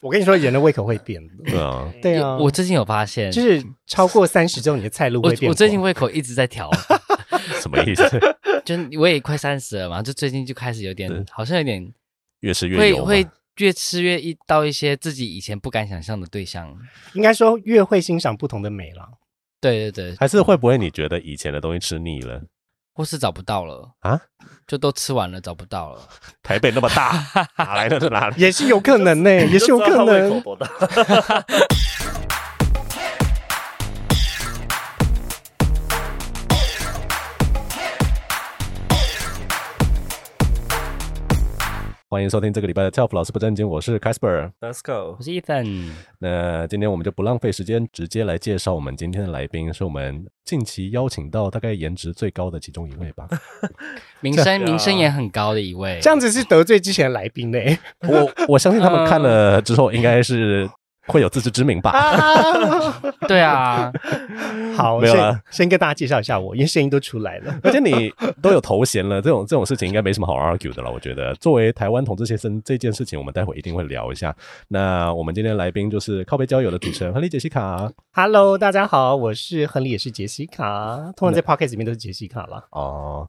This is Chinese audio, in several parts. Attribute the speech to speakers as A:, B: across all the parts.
A: 我跟你说，人的胃口会变的。
B: 对啊，
A: 对啊。
C: 我最近有发现，
A: 就是超过三十之后，你的菜路会变。
C: 我最近胃口一直在调，
B: 什么意思？
C: 就我也快三十了嘛，就最近就开始有点，好像有点
B: 越吃越
C: 会会越吃越一到一些自己以前不敢想象的对象。
A: 应该说，越会欣赏不同的美了。
C: 对对对，
B: 还是会不会你觉得以前的东西吃腻了？
C: 或是找不到了
B: 啊？
C: 就都吃完了，找不到了。
B: 台北那么大，哪来的哪里？
A: 也是有可能呢、欸，也是有可能。
B: 欢迎收听这个礼拜的 TELF 老师不正经，我是 Casper，Let's
D: go，
C: 我是 Ethan。
B: 那今天我们就不浪费时间，直接来介绍我们今天的来宾，是我们近期邀请到大概颜值最高的其中一位吧，
C: 名声 名声也很高的一位。
A: 这样子是得罪之前的来宾嘞，
B: 我我相信他们看了之后应该是。会有自知之明吧？
C: 对啊，
A: 好，
B: 没有了。
A: 先跟大家介绍一下我，因为声音都出来了，
B: 而且你都有头衔了，这种这种事情应该没什么好 argue 的了。我觉得，作为台湾同志先生这件事情，我们待会一定会聊一下。那我们今天来宾就是靠背交友的主持人亨利杰西卡。
A: Hello，大家好，我是亨利，也是杰西卡。通常在 Podcast 里面都是杰西卡了。
B: 哦，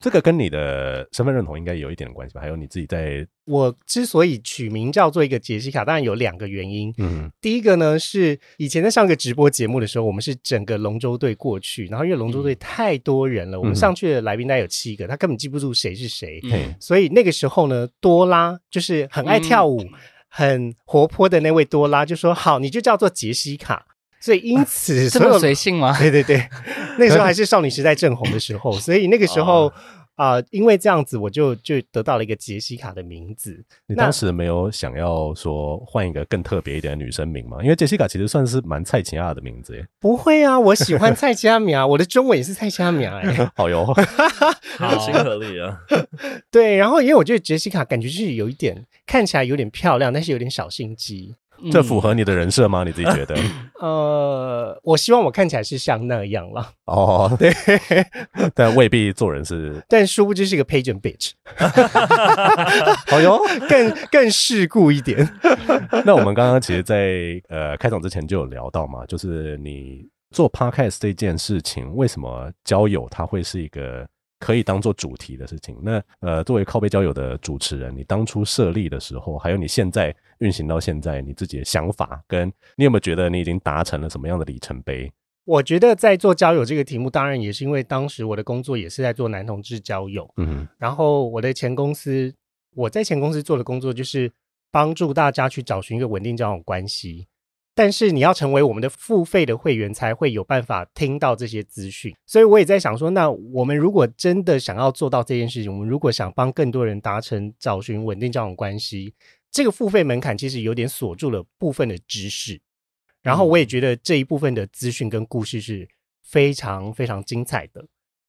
B: 这个跟你的身份认同应该有一点关系吧？还有你自己在。
A: 我之所以取名叫做一个杰西卡，当然有两个原因。
B: 嗯，
A: 第一个呢是以前在上个直播节目的时候，我们是整个龙舟队过去，然后因为龙舟队太多人了，嗯、我们上去的来宾大概有七个，他根本记不住谁是谁。
B: 嗯，
A: 所以那个时候呢，多拉就是很爱跳舞、嗯、很活泼的那位多拉就说：“好，你就叫做杰西卡。”所以因此
C: 这么随性吗？
A: 对对对，那个时候还是少女时代正红的时候，所以那个时候。哦啊、呃，因为这样子，我就就得到了一个杰西卡的名字。
B: 你当时没有想要说换一个更特别一点的女生名吗？因为杰西卡其实算是蛮蔡琴亚的名字耶。
A: 不会啊，我喜欢菜奇亚苗，我的中文也是菜奇亚苗哎。
B: 好哟，
D: 好亲和力啊。
A: 对，然后因为我觉得杰西卡感觉就是有一点看起来有点漂亮，但是有点小心机。
B: 这符合你的人设吗？你自己觉得？
A: 呃，我希望我看起来是像那样了。
B: 哦，对，但未必做人是。
A: 但殊不知是个 pageant bitch。
B: 好哟，
A: 更更世故一点。
B: 那我们刚刚其实在，在呃开场之前就有聊到嘛，就是你做 podcast 这件事情，为什么交友它会是一个？可以当做主题的事情。那呃，作为靠背交友的主持人，你当初设立的时候，还有你现在运行到现在，你自己的想法，跟你有没有觉得你已经达成了什么样的里程碑？
A: 我觉得在做交友这个题目，当然也是因为当时我的工作也是在做男同志交友。嗯哼，然后我的前公司，我在前公司做的工作就是帮助大家去找寻一个稳定交往关系。但是你要成为我们的付费的会员，才会有办法听到这些资讯。所以我也在想说，那我们如果真的想要做到这件事情，我们如果想帮更多人达成找寻稳定交往关系，这个付费门槛其实有点锁住了部分的知识。然后我也觉得这一部分的资讯跟故事是非常非常精彩的，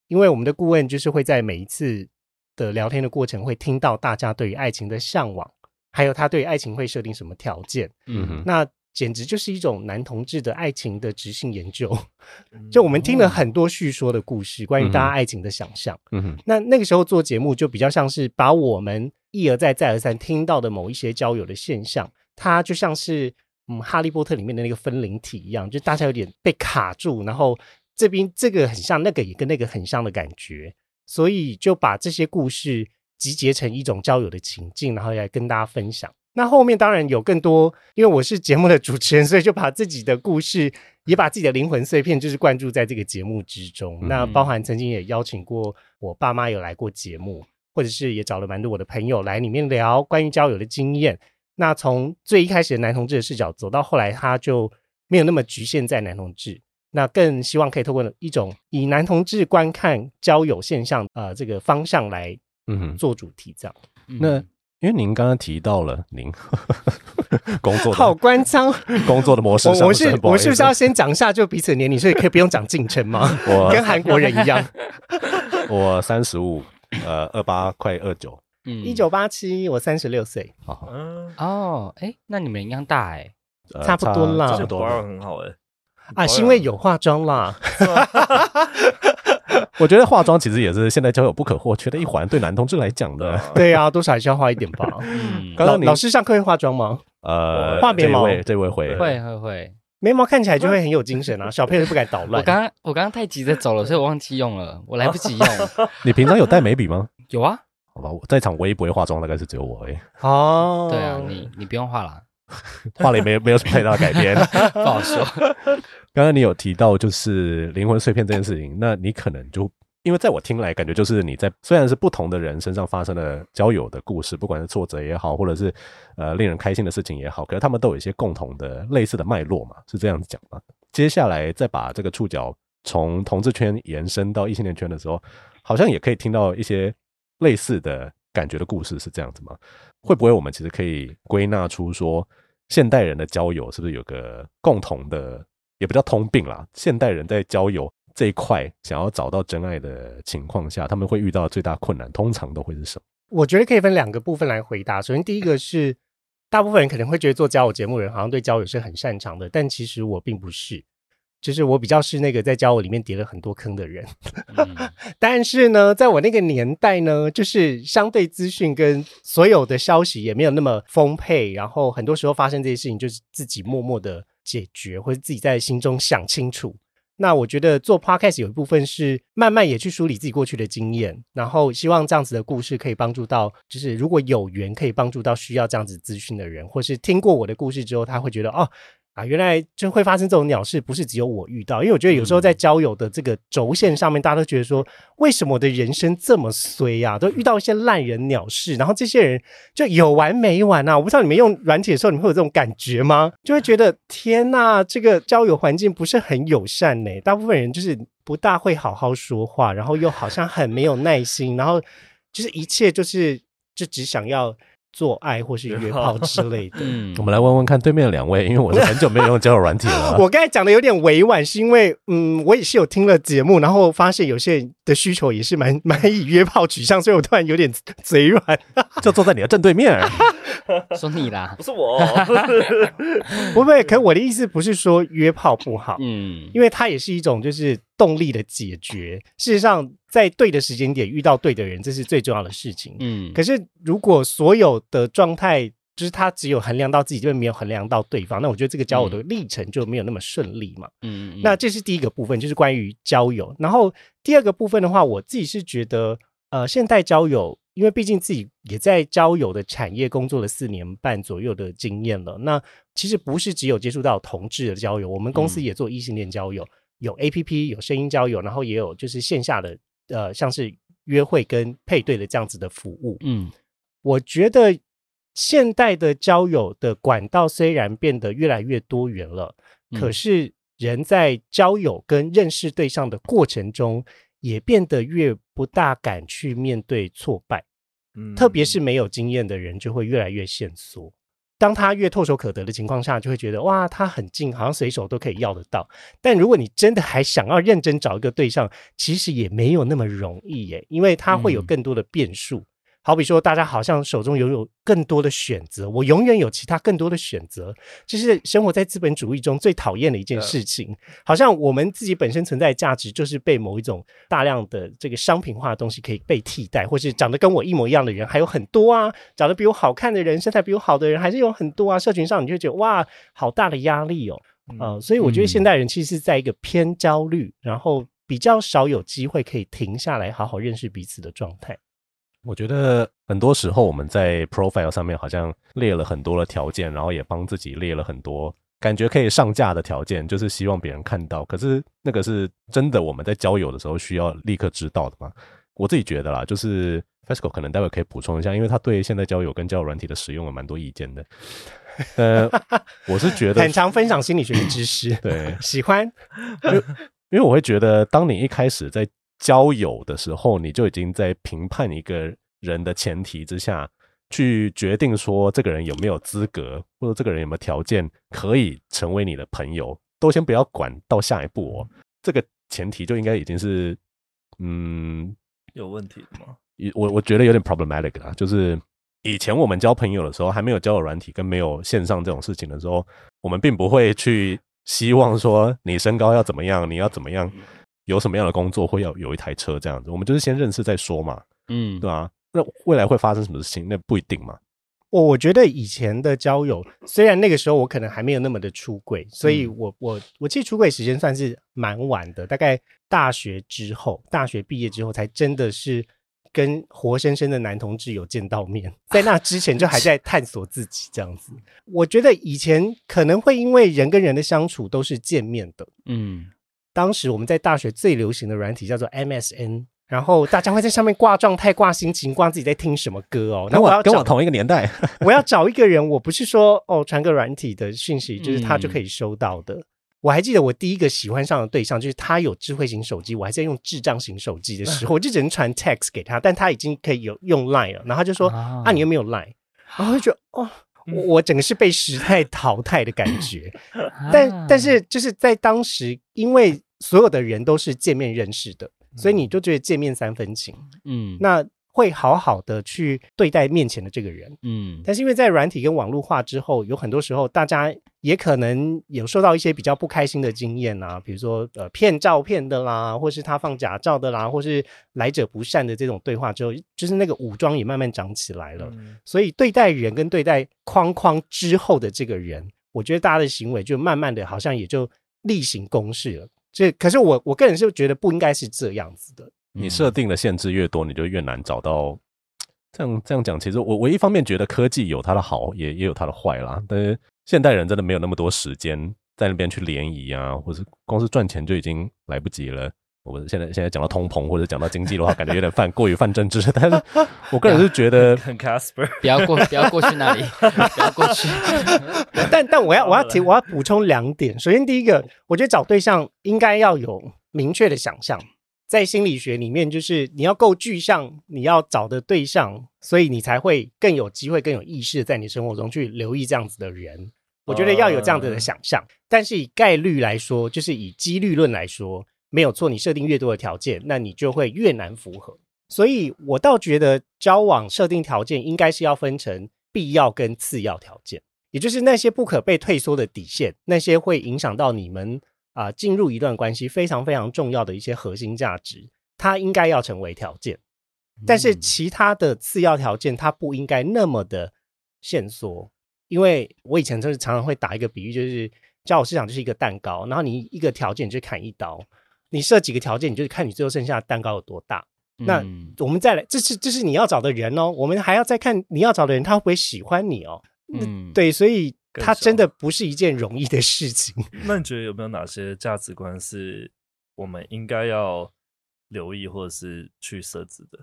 A: 因为我们的顾问就是会在每一次的聊天的过程，会听到大家对于爱情的向往，还有他对爱情会设定什么条件。嗯哼，那。简直就是一种男同志的爱情的直性研究，就我们听了很多叙说的故事，关于大家爱情的想象。嗯哼，那那个时候做节目就比较像是把我们一而再再而三听到的某一些交友的现象，它就像是嗯哈利波特里面的那个分灵体一样，就大家有点被卡住，然后这边这个很像，那个也跟那个很像的感觉，所以就把这些故事集结成一种交友的情境，然后来跟大家分享。那后面当然有更多，因为我是节目的主持人，所以就把自己的故事，也把自己的灵魂碎片，就是灌注在这个节目之中。嗯、那包含曾经也邀请过我爸妈有来过节目，或者是也找了蛮多我的朋友来里面聊关于交友的经验。那从最一开始的男同志的视角走到后来，他就没有那么局限在男同志，那更希望可以透过一种以男同志观看交友现象，呃，这个方向来嗯做主题这样。
B: 嗯、那。因为您刚刚提到了您 工作的
A: 好官腔，
B: 工作的模式，
A: 我是我是不是要先讲一下就彼此的年龄，所以可以不用讲进程吗？我跟韩国人一样，
B: 我三十五，呃，二八快二九，
A: 嗯，一九八七，我三十六岁，
C: 好，哦，哎，那你们一样大哎，
A: 差不多啦，
D: 差不多。很好哎，
A: 啊，是因为有化妆啦。
B: 我觉得化妆其实也是现在交友不可或缺的一环，对男同志来讲的。
A: 对啊，多少还是要化一点吧。嗯，刚刚老师上课会化妆吗？
B: 呃，
A: 画眉毛，
B: 这位会
C: 会会会，
A: 眉毛看起来就会很有精神啊。小佩是不敢捣乱。
C: 我刚刚我刚刚太急着走了，所以我忘记用了，我来不及用。
B: 你平常有带眉笔吗？
C: 有啊。
B: 好吧，我在场唯一不会化妆，大概是只有我而已。
A: 哦，
C: 对啊，你你不用化了，
B: 画了也没没有什么太大的改变，
C: 不好说。
B: 刚刚你有提到就是灵魂碎片这件事情，那你可能就因为在我听来，感觉就是你在虽然是不同的人身上发生的交友的故事，不管是挫折也好，或者是呃令人开心的事情也好，可是他们都有一些共同的类似的脉络嘛，是这样子讲吗？接下来再把这个触角从同志圈延伸到异性恋圈的时候，好像也可以听到一些。类似的感觉的故事是这样子吗？会不会我们其实可以归纳出说，现代人的交友是不是有个共同的，也不叫通病啦？现代人在交友这一块，想要找到真爱的情况下，他们会遇到最大困难，通常都会是什么？
A: 我觉得可以分两个部分来回答。首先，第一个是大部分人可能会觉得做交友节目人好像对交友是很擅长的，但其实我并不是。就是我比较是那个在交友里面跌了很多坑的人，嗯、但是呢，在我那个年代呢，就是相对资讯跟所有的消息也没有那么丰沛，然后很多时候发生这些事情，就是自己默默的解决，或者自己在心中想清楚。那我觉得做 podcast 有一部分是慢慢也去梳理自己过去的经验，然后希望这样子的故事可以帮助到，就是如果有缘可以帮助到需要这样子资讯的人，或是听过我的故事之后，他会觉得哦。啊，原来就会发生这种鸟事，不是只有我遇到。因为我觉得有时候在交友的这个轴线上面，大家都觉得说，为什么我的人生这么衰呀？都遇到一些烂人鸟事，然后这些人就有完没完啊？我不知道你们用软体的时候，你们会有这种感觉吗？就会觉得天呐，这个交友环境不是很友善呢。大部分人就是不大会好好说话，然后又好像很没有耐心，然后就是一切就是就只想要。做爱或是约炮 之类的，
B: 嗯，我们来问问看对面两位，因为我是很久没有用交友软体了。
A: 我刚才讲的有点委婉，是因为嗯，我也是有听了节目，然后发现有些人的需求也是蛮蛮以约炮取向，所以我突然有点嘴软，
B: 就坐在你的正对面。
C: 说你啦，
D: 不是我，
A: 不会。可我的意思不是说约炮不好，
C: 嗯，
A: 因为它也是一种就是动力的解决。事实上，在对的时间点遇到对的人，这是最重要的事情。嗯，可是如果所有的状态就是他只有衡量到自己，就没有衡量到对方，那我觉得这个交友的历程就没有那么顺利嘛。嗯，嗯，那这是第一个部分，就是关于交友。然后第二个部分的话，我自己是觉得，呃，现代交友。因为毕竟自己也在交友的产业工作了四年半左右的经验了，那其实不是只有接触到同志的交友，我们公司也做异性恋交友，有 APP 有声音交友，然后也有就是线下的呃像是约会跟配对的这样子的服务。嗯，我觉得现代的交友的管道虽然变得越来越多元了，可是人在交友跟认识对象的过程中，也变得越不大敢去面对挫败，嗯，特别是没有经验的人就会越来越限缩。当他越唾手可得的情况下，就会觉得哇，他很近，好像随手都可以要得到。但如果你真的还想要认真找一个对象，其实也没有那么容易耶，因为他会有更多的变数。嗯好比说，大家好像手中拥有更多的选择，我永远有其他更多的选择，这是生活在资本主义中最讨厌的一件事情。好像我们自己本身存在的价值，就是被某一种大量的这个商品化的东西可以被替代，或是长得跟我一模一样的人还有很多啊，长得比我好看的人，身材比我好的人还是有很多啊。社群上你就觉得哇，好大的压力哦，呃，所以我觉得现代人其实是在一个偏焦虑，然后比较少有机会可以停下来好好认识彼此的状态。
B: 我觉得很多时候我们在 profile 上面好像列了很多的条件，然后也帮自己列了很多感觉可以上架的条件，就是希望别人看到。可是那个是真的我们在交友的时候需要立刻知道的吗？我自己觉得啦，就是 Fesco 可能待会可以补充一下，因为他对现在交友跟交友软体的使用有蛮多意见的。呃，我是觉得
A: 很常分享心理学的知识，
B: 对，
A: 喜欢，
B: 因为因为我会觉得，当你一开始在交友的时候，你就已经在评判一个人的前提之下，去决定说这个人有没有资格，或者这个人有没有条件可以成为你的朋友，都先不要管到下一步哦。这个前提就应该已经是，嗯，
D: 有问题的吗？
B: 我我觉得有点 problematic 啊。就是以前我们交朋友的时候，还没有交友软体跟没有线上这种事情的时候，我们并不会去希望说你身高要怎么样，你要怎么样。有什么样的工作会要有一台车这样子，我们就是先认识再说嘛，嗯，对啊，那未来会发生什么事情，那不一定嘛。
A: 我我觉得以前的交友，虽然那个时候我可能还没有那么的出轨，所以我我我其实出轨时间算是蛮晚的，大概大学之后，大学毕业之后才真的是跟活生生的男同志有见到面，在那之前就还在探索自己这样子。我觉得以前可能会因为人跟人的相处都是见面的，嗯，当时我们在大学最流行的软体叫做 MSN。然后大家会在上面挂状态、挂心情、挂自己在听什么歌哦。那我要
B: 跟我同一个年代，
A: 我要找一个人，我不是说哦传个软体的讯息，就是他就可以收到的。嗯、我还记得我第一个喜欢上的对象，就是他有智慧型手机，我还在用智障型手机的时候，我就只能传 text 给他，但他已经可以有用 line 了。然后他就说啊，啊，你有没有 line？然后就觉得哦，我我整个是被时代淘汰的感觉。但但是就是在当时，因为所有的人都是见面认识的。所以你就觉得见面三分情，嗯，那会好好的去对待面前的这个人，嗯，但是因为在软体跟网络化之后，有很多时候大家也可能有受到一些比较不开心的经验啊，比如说呃骗照片的啦，或是他放假照的啦，或是来者不善的这种对话之后，就是那个武装也慢慢长起来了。嗯，所以对待人跟对待框框之后的这个人，我觉得大家的行为就慢慢的好像也就例行公事了。这可是我我个人是觉得不应该是这样子的。
B: 你设定的限制越多，你就越难找到。这样这样讲，其实我我一方面觉得科技有它的好，也也有它的坏啦。但是现代人真的没有那么多时间在那边去联谊啊，或是光是赚钱就已经来不及了。我们现在现在讲到通膨或者讲到经济的话，感觉有点泛过于泛政治。但是我个人是觉得
D: 很 Casper，
C: 不要过不要过去那里，不要过去。
A: 但但我要我要提我要补充两点。首先第一个，我觉得找对象应该要有明确的想象，在心理学里面，就是你要够具象，你要找的对象，所以你才会更有机会、更有意识的在你生活中去留意这样子的人。我觉得要有这样子的想象，但是以概率来说，就是以几率论来说。没有错，你设定越多的条件，那你就会越难符合。所以我倒觉得交往设定条件应该是要分成必要跟次要条件，也就是那些不可被退缩的底线，那些会影响到你们啊、呃、进入一段关系非常非常重要的一些核心价值，它应该要成为条件。但是其他的次要条件，它不应该那么的限缩，因为我以前就是常常会打一个比喻，就是交往市场就是一个蛋糕，然后你一个条件就砍一刀。你设几个条件，你就看你最后剩下的蛋糕有多大。嗯、那我们再来，这是这是你要找的人哦。我们还要再看你要找的人，他会不会喜欢你哦？嗯，对，所以他真的不是一件容易的事情。
D: 那你觉得有没有哪些价值观是我们应该要留意或者是去设置的？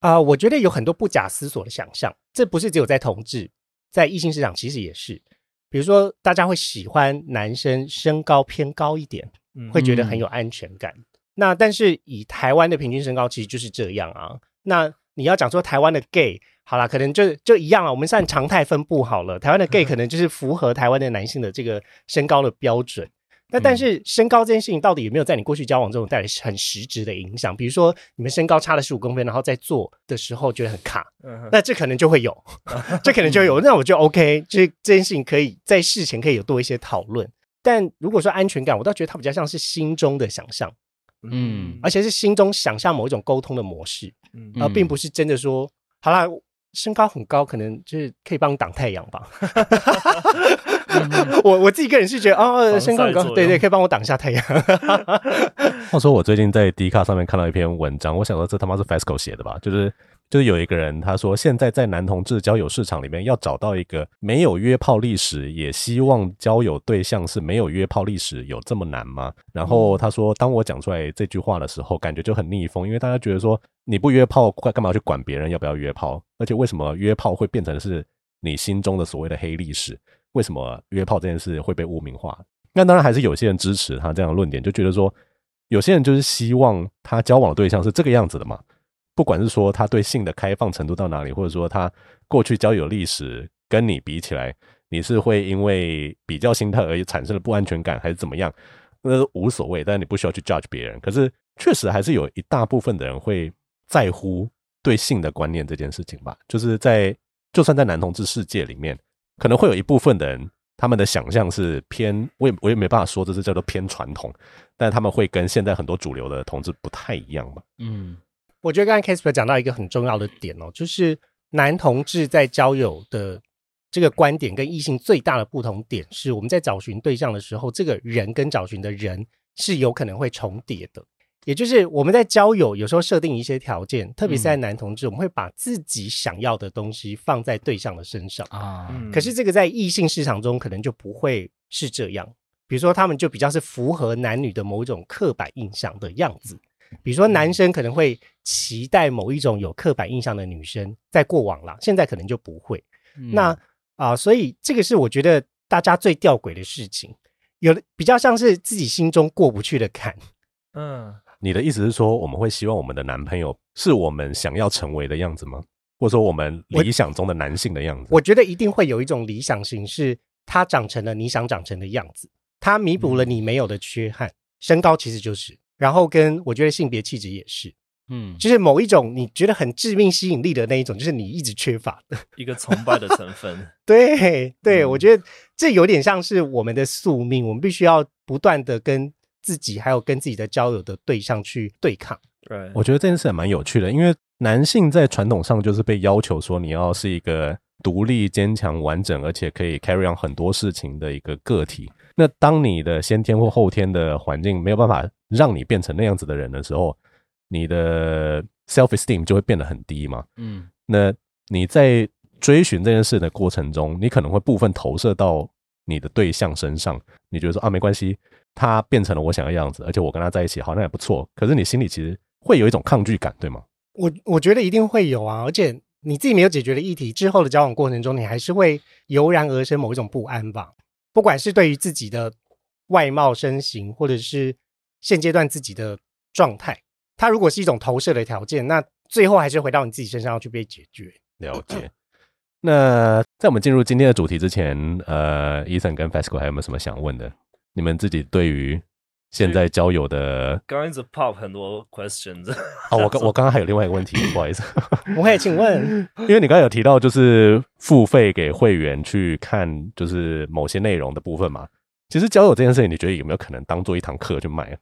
A: 啊、呃，我觉得有很多不假思索的想象，这不是只有在同志，在异性市场其实也是。比如说，大家会喜欢男生身高偏高一点。会觉得很有安全感。嗯、那但是以台湾的平均身高其实就是这样啊。那你要讲说台湾的 gay 好啦，可能就就一样啊。我们算常态分布好了，台湾的 gay 可能就是符合台湾的男性的这个身高的标准。那但是身高这件事情到底有没有在你过去交往中带来很实质的影响？比如说你们身高差了十五公分，然后在做的时候觉得很卡，那这可能就会有，这可能就有。那我就 OK，就是这件事情可以在事前可以有多一些讨论。但如果说安全感，我倒觉得它比较像是心中的想象，嗯，而且是心中想象某一种沟通的模式，嗯，而并不是真的说，好啦，身高很高，可能就是可以帮你挡太阳吧。我我自己个人是觉得，哦，身高很高，对对，可以帮我挡一下太阳。
B: 话说，我最近在 D 卡上面看到一篇文章，我想说这他妈是 FESCO 写的吧？就是。就是有一个人，他说现在在男同志交友市场里面，要找到一个没有约炮历史，也希望交友对象是没有约炮历史，有这么难吗？然后他说，当我讲出来这句话的时候，感觉就很逆风，因为大家觉得说你不约炮，干嘛去管别人要不要约炮？而且为什么约炮会变成是你心中的所谓的黑历史？为什么约炮这件事会被污名化？那当然还是有些人支持他这样的论点，就觉得说有些人就是希望他交往的对象是这个样子的嘛。不管是说他对性的开放程度到哪里，或者说他过去交友历史跟你比起来，你是会因为比较心态而产生了不安全感，还是怎么样？那无所谓，但是你不需要去 judge 别人。可是确实还是有一大部分的人会在乎对性的观念这件事情吧。就是在就算在男同志世界里面，可能会有一部分的人，他们的想象是偏，我也我也没办法说这是叫做偏传统，但他们会跟现在很多主流的同志不太一样吧。嗯。
A: 我觉得刚才 Casper 讲到一个很重要的点哦，就是男同志在交友的这个观点跟异性最大的不同点是，我们在找寻对象的时候，这个人跟找寻的人是有可能会重叠的。也就是我们在交友有时候设定一些条件，特别是在男同志，我们会把自己想要的东西放在对象的身上啊。可是这个在异性市场中可能就不会是这样。比如说，他们就比较是符合男女的某一种刻板印象的样子。比如说，男生可能会期待某一种有刻板印象的女生，在过往啦，现在可能就不会。那啊、呃，所以这个是我觉得大家最吊诡的事情，有的比较像是自己心中过不去的坎。
B: 嗯，你的意思是说，我们会希望我们的男朋友是我们想要成为的样子吗？或者说，我们理想中的男性的样子？
A: 我，我觉得一定会有一种理想型，是他长成了你想长成的样子。他弥补了你没有的缺憾，嗯、身高其实就是，然后跟我觉得性别气质也是，嗯，就是某一种你觉得很致命吸引力的那一种，就是你一直缺乏的
D: 一个崇拜的成分。
A: 对对，嗯、我觉得这有点像是我们的宿命，我们必须要不断的跟自己还有跟自己的交友的对象去对抗。
B: 对，我觉得这件事也蛮有趣的，因为男性在传统上就是被要求说你要是一个独立、坚强、完整，而且可以 carry on 很多事情的一个个体。那当你的先天或后天的环境没有办法让你变成那样子的人的时候，你的 self esteem 就会变得很低嘛。嗯，那你在追寻这件事的过程中，你可能会部分投射到你的对象身上，你觉得说啊，没关系，他变成了我想要样子，而且我跟他在一起好像也不错。可是你心里其实会有一种抗拒感，对吗？
A: 我我觉得一定会有啊，而且你自己没有解决的议题之后的交往过程中，你还是会油然而生某一种不安吧。不管是对于自己的外貌身形，或者是现阶段自己的状态，它如果是一种投射的条件，那最后还是回到你自己身上要去被解决。
B: 了解。那在我们进入今天的主题之前，呃，Ethan 跟 Fasco 还有没有什么想问的？你们自己对于现在交友的，
D: 刚刚一直 pop 很多 questions。
B: 哦，我刚我刚刚还有另外一个问题，不好意思。
A: 我可以请问，
B: 因为你刚刚有提到就是付费给会员去看就是某些内容的部分嘛，其实交友这件事情，你觉得有没有可能当做一堂课去卖啊？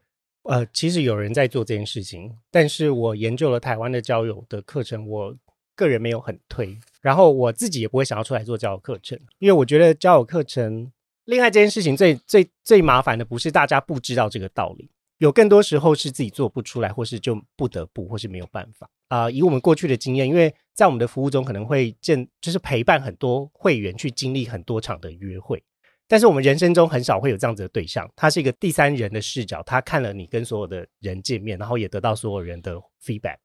A: 呃，其实有人在做这件事情，但是我研究了台湾的交友的课程，我个人没有很推，然后我自己也不会想要出来做交友课程，因为我觉得交友课程。另外这件事情最最最麻烦的不是大家不知道这个道理，有更多时候是自己做不出来，或是就不得不，或是没有办法啊、以我们过去的经验，因为在我们的服务中可能会见，就是陪伴很多会员去经历很多场的约会，但是我们人生中很少会有这样子的对象，他是一个第三人的视角，他看了你跟所有的人见面，然后也得到所有人的 feedback，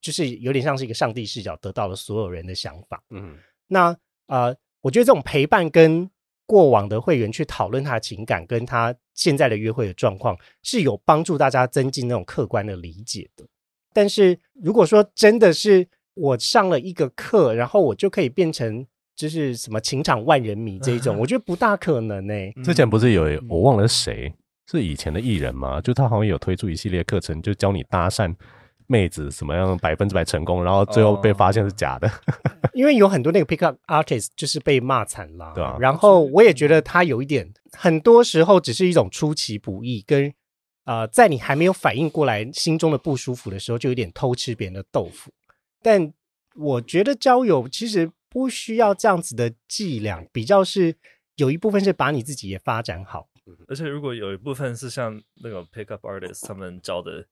A: 就是有点像是一个上帝视角得到了所有人的想法。嗯，那呃，我觉得这种陪伴跟过往的会员去讨论他的情感，跟他现在的约会的状况，是有帮助大家增进那种客观的理解的。但是如果说真的是我上了一个课，然后我就可以变成就是什么情场万人迷这一种，我觉得不大可能呢、欸。
B: 之前不是有我忘了是谁，是以前的艺人吗？就他好像有推出一系列课程，就教你搭讪。妹子什么样百分之百成功，然后最后被发现是假的，
A: 因为有很多那个 pick up artist 就是被骂惨了，
B: 对啊。
A: 然后我也觉得他有一点，很多时候只是一种出其不意，跟呃，在你还没有反应过来心中的不舒服的时候，就有点偷吃别人的豆腐。但我觉得交友其实不需要这样子的伎俩，比较是有一部分是把你自己也发展好，
D: 而且如果有一部分是像那个 pick up artist 他们教的。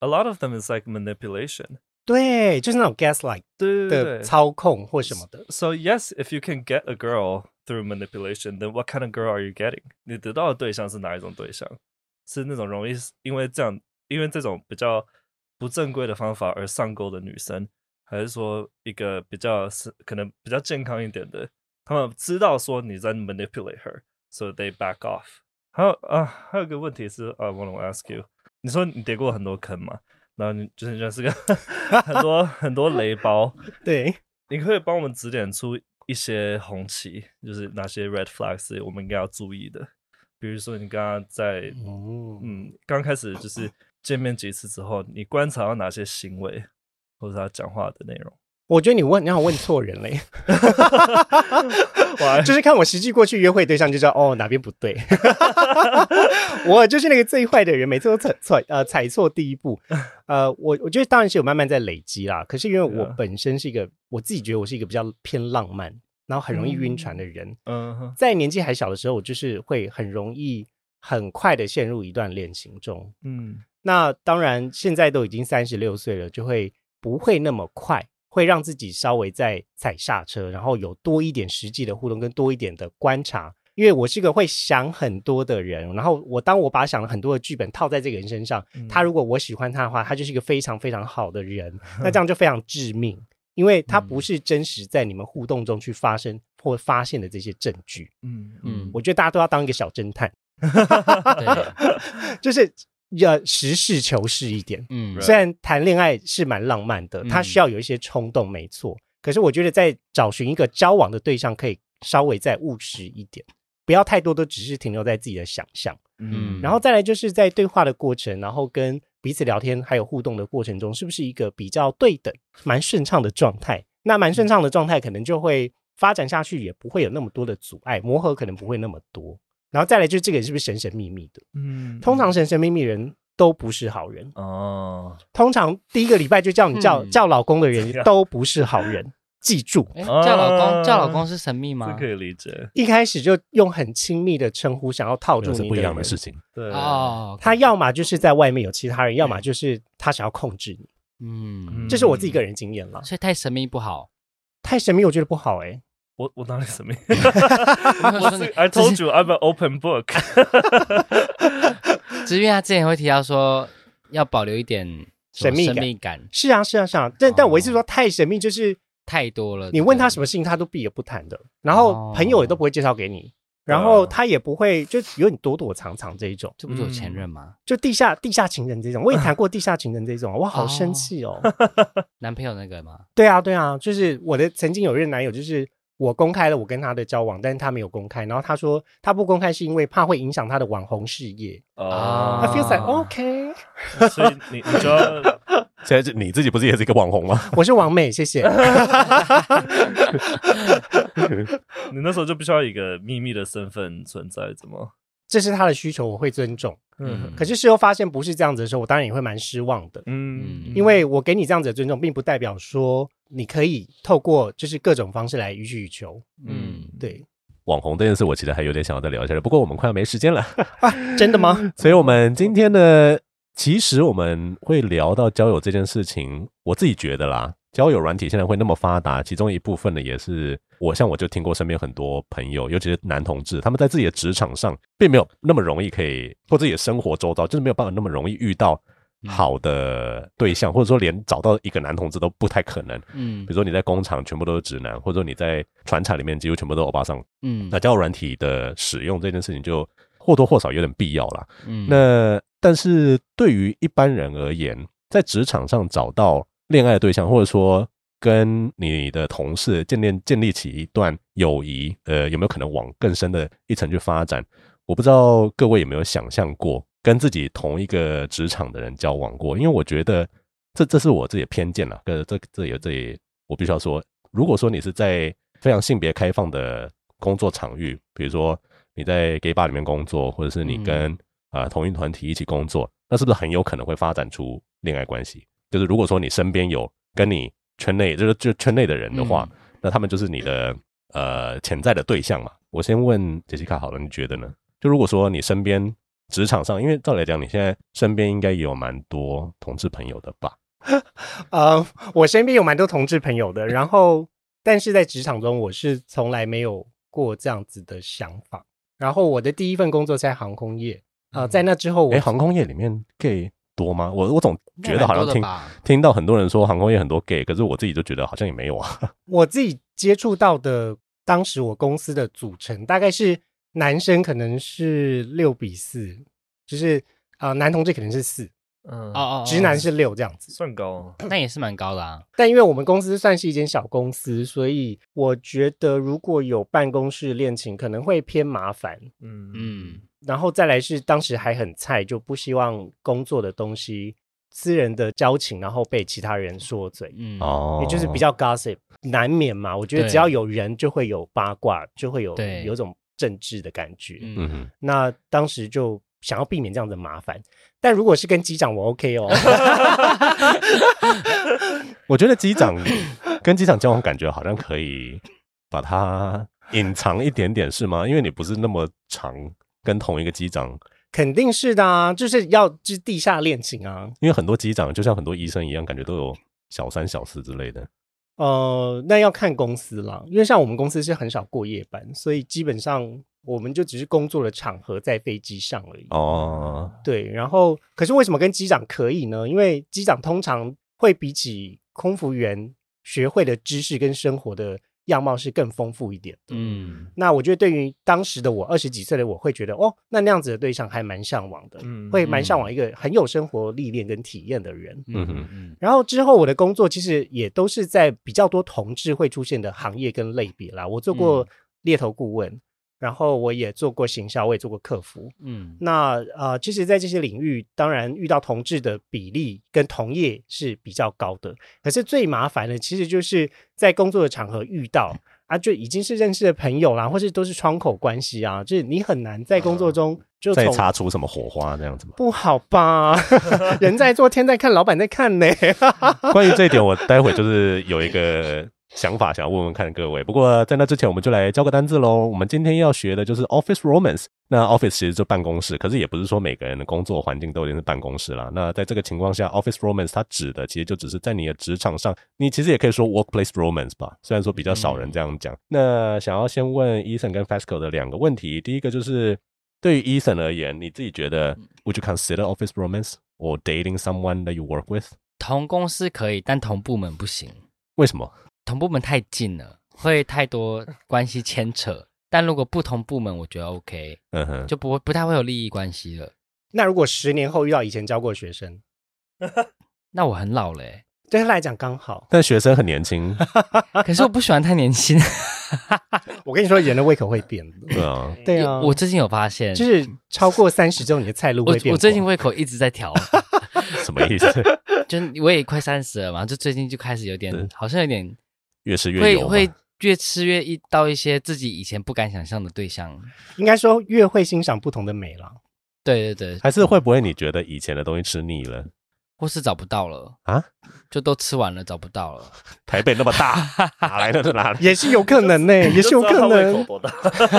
D: A lot of them is like manipulation.
A: 对，就是那种 gaslight 的操控或什么的。
D: So yes, if you can get a girl through manipulation, then what kind of girl are you getting? 你得到的对象是哪一种对象？是那种容易因为这样，因为这种比较不正规的方法而上钩的女生，还是说一个比较是可能比较健康一点的？他们知道说你在 manipulate her, so they back off. 还有啊，还有个问题是，I want to ask you. 你说你跌过很多坑嘛？然后你就是就是个 很多很多雷包。
A: 对，
D: 你可以帮我们指点出一些红旗，就是哪些 red flags 我们应该要注意的。比如说你刚刚在嗯刚开始就是见面几次之后，你观察到哪些行为或者他讲话的内容？
A: 我觉得你问，你好问错人嘞。就是看我实际过去约会对象就知道哦，哪边不对。我就是那个最坏的人，每次都踩错呃踩错第一步。呃，我我觉得当然是有慢慢在累积啦。可是因为我本身是一个，我自己觉得我是一个比较偏浪漫，然后很容易晕船的人。嗯，在年纪还小的时候，我就是会很容易很快的陷入一段恋情中。嗯，那当然现在都已经三十六岁了，就会不会那么快。会让自己稍微再踩刹车，然后有多一点实际的互动跟多一点的观察，因为我是个会想很多的人。然后我当我把想了很多的剧本套在这个人身上，嗯、他如果我喜欢他的话，他就是一个非常非常好的人。嗯、那这样就非常致命，因为他不是真实在你们互动中去发生或发现的这些证据。嗯嗯，我觉得大家都要当一个小侦探 就是。要实事求是一点，嗯，虽然谈恋爱是蛮浪漫的，他需要有一些冲动，没错。可是我觉得在找寻一个交往的对象，可以稍微再务实一点，不要太多都只是停留在自己的想象，嗯。然后再来就是在对话的过程，然后跟彼此聊天还有互动的过程中，是不是一个比较对等、蛮顺畅的状态？那蛮顺畅的状态，可能就会发展下去，也不会有那么多的阻碍，磨合可能不会那么多。然后再来就是这个人是不是神神秘秘的？嗯，通常神神秘秘人都不是好人哦。通常第一个礼拜就叫你叫、嗯、叫老公的人都不是好人，记住。
C: 叫老公叫老公是神秘吗？
D: 这可以理解。
A: 一开始就用很亲密的称呼，想要套住你
B: 不一样的事情。
D: 对
C: 哦，
A: 他要么就是在外面有其他人，要么就是他想要控制你。嗯，这是我自己个人经验了。
C: 所以太神秘不好，
A: 太神秘我觉得不好哎、欸。
D: 我我哪里神秘？I told you I'm an open book。
C: 只是因为他之前会提到说要保留一点神秘神秘感。
A: 是啊是啊是啊，但但我意思说太神秘就是
C: 太多了。
A: 你问他什么事情，他都避而不谈的。然后朋友也都不会介绍给你，然后他也不会就有你躲躲藏藏这一种。
C: 这不是我前任吗？
A: 就地下地下情人这种，我也谈过地下情人这种，我，好生气哦。
C: 男朋友那个吗？
A: 对啊对啊，就是我的曾经有任男友，就是。我公开了我跟他的交往，但是他没有公开。然后他说他不公开是因为怕会影响他的网红事业。啊、uh, I feel like OK。
D: 所以你你就要
B: 现在你自己不是也是一个网红吗？
A: 我是王美，谢谢。
D: 你那时候就不需要一个秘密的身份存在，怎么？
A: 这是他的需求，我会尊重。嗯，可是事后发现不是这样子的时候，我当然也会蛮失望的。嗯，因为我给你这样子的尊重，并不代表说你可以透过就是各种方式来予取予求。嗯，对。
B: 网红这件事，我其实还有点想要再聊一下的，不过我们快要没时间了。
A: 啊，真的吗？
B: 所以我们今天的其实我们会聊到交友这件事情，我自己觉得啦。交友软体现在会那么发达，其中一部分呢，也是我像我就听过身边很多朋友，尤其是男同志，他们在自己的职场上并没有那么容易可以，或者自己的生活周遭就是没有办法那么容易遇到好的对象，或者说连找到一个男同志都不太可能。嗯，比如说你在工厂全部都是直男，或者说你在船厂里面几乎全部都是欧巴桑。嗯，那交友软体的使用这件事情就或多或少有点必要啦。嗯，那但是对于一般人而言，在职场上找到。恋爱的对象，或者说跟你的同事建立建立起一段友谊，呃，有没有可能往更深的一层去发展？我不知道各位有没有想象过跟自己同一个职场的人交往过？因为我觉得这这是我自己的偏见了。这这这也这也我必须要说，如果说你是在非常性别开放的工作场域，比如说你在 gay bar 里面工作，或者是你跟啊、嗯呃、同一团体一起工作，那是不是很有可能会发展出恋爱关系？就是如果说你身边有跟你圈内就是就圈内的人的话，嗯、那他们就是你的呃潜在的对象嘛。我先问杰西卡好了，你觉得呢？就如果说你身边职场上，因为照理来讲，你现在身边应该也有蛮多同志朋友的吧？
A: 呃，我身边有蛮多同志朋友的，然后但是在职场中，我是从来没有过这样子的想法。然后我的第一份工作在航空业啊、呃，在那之后我，我、欸、航空业里面 gay。多吗？我我总觉得好像听听到很多人说航空业很多 gay，可是我自己就觉得好像也没有啊。我自己接触到的，当时我公司的组成大概是男生可能是六比四，就是啊、呃，男同志可能是四，嗯，哦哦，直男是六这样子，
D: 算高，
C: 那也是蛮高的啊。
A: 但因为我们公司算是一间小公司，所以我觉得如果有办公室恋情，可能会偏麻烦。嗯嗯。然后再来是当时还很菜，就不希望工作的东西私人的交情，然后被其他人说嘴，
C: 嗯，
B: 哦，
A: 也就是比较 gossip，难免嘛。我觉得只要有人，就会有八卦，就会有有种政治的感觉。
C: 嗯哼，
A: 那当时就想要避免这样的麻烦。但如果是跟机长，我 OK 哦。
B: 我觉得机长跟机长交往，感觉好像可以把它隐藏一点点，是吗？因为你不是那么长跟同一个机长。
A: 肯定是的啊，就是要就是地下恋情啊。
B: 因为很多机长就像很多医生一样，感觉都有小三小四之类的。
A: 呃，那要看公司啦，因为像我们公司是很少过夜班，所以基本上我们就只是工作的场合在飞机上而已。
B: 哦，
A: 对，然后可是为什么跟机长可以呢？因为机长通常会比起空服员学会的知识跟生活的。样貌是更丰富一点的，
C: 嗯，
A: 那我觉得对于当时的我二十几岁的我会觉得哦，那那样子的对象还蛮向往的，嗯，会蛮向往一个很有生活历练跟体验的人，
B: 嗯。哼。嗯。
A: 然后之后我的工作其实也都是在比较多同志会出现的行业跟类别啦，我做过猎头顾问。嗯然后我也做过行销，我也做过客服，嗯，那呃，其实，在这些领域，当然遇到同志的比例跟同业是比较高的。可是最麻烦的，其实就是在工作的场合遇到啊，就已经是认识的朋友啦，或是都是窗口关系啊，就是你很难在工作中就再
B: 擦出什么火花这样子吗？
A: 不好吧？人在做，天在看，老板在看呢。
B: 关于这一点，我待会就是有一个。想法想要问问看各位，不过在那之前，我们就来教个单字喽。我们今天要学的就是 office romance。那 office 其实就办公室，可是也不是说每个人的工作环境都一定是办公室啦。那在这个情况下，office romance 它指的其实就只是在你的职场上，你其实也可以说 workplace romance 吧。虽然说比较少人这样讲。嗯、那想要先问 Eason 跟 Fasco 的两个问题，第一个就是对于 Ethan 而言，你自己觉得 Would you consider office romance or dating someone that you work with？
C: 同公司可以，但同部门不行。
B: 为什么？
C: 同部门太近了，会太多关系牵扯。但如果不同部门，我觉得 OK，嗯哼，就不会不太会有利益关系了。
A: 那如果十年后遇到以前教过的学生，
C: 那我很老嘞，
A: 对他来讲刚好。
B: 但学生很年轻，
C: 可是我不喜欢太年轻。
A: 我跟你说，人的胃口会变。
B: 对啊，
A: 对啊。
C: 我最近有发现，
A: 就是超过三十之后，你的菜路会变。
C: 我最近胃口一直在调，
B: 什么意思？
C: 就我也快三十了嘛，就最近就开始有点，好像有点。
B: 越吃越油，
C: 会会越吃越一到一些自己以前不敢想象的对象，
A: 应该说越会欣赏不同的美了。
C: 对对对，
B: 还是会不会你觉得以前的东西吃腻了，
C: 或是找不到了
B: 啊？
C: 就都吃完了，找不到了。
B: 台北那么大，哪来的哪里？
A: 也是有可能呢、欸，也是有可能。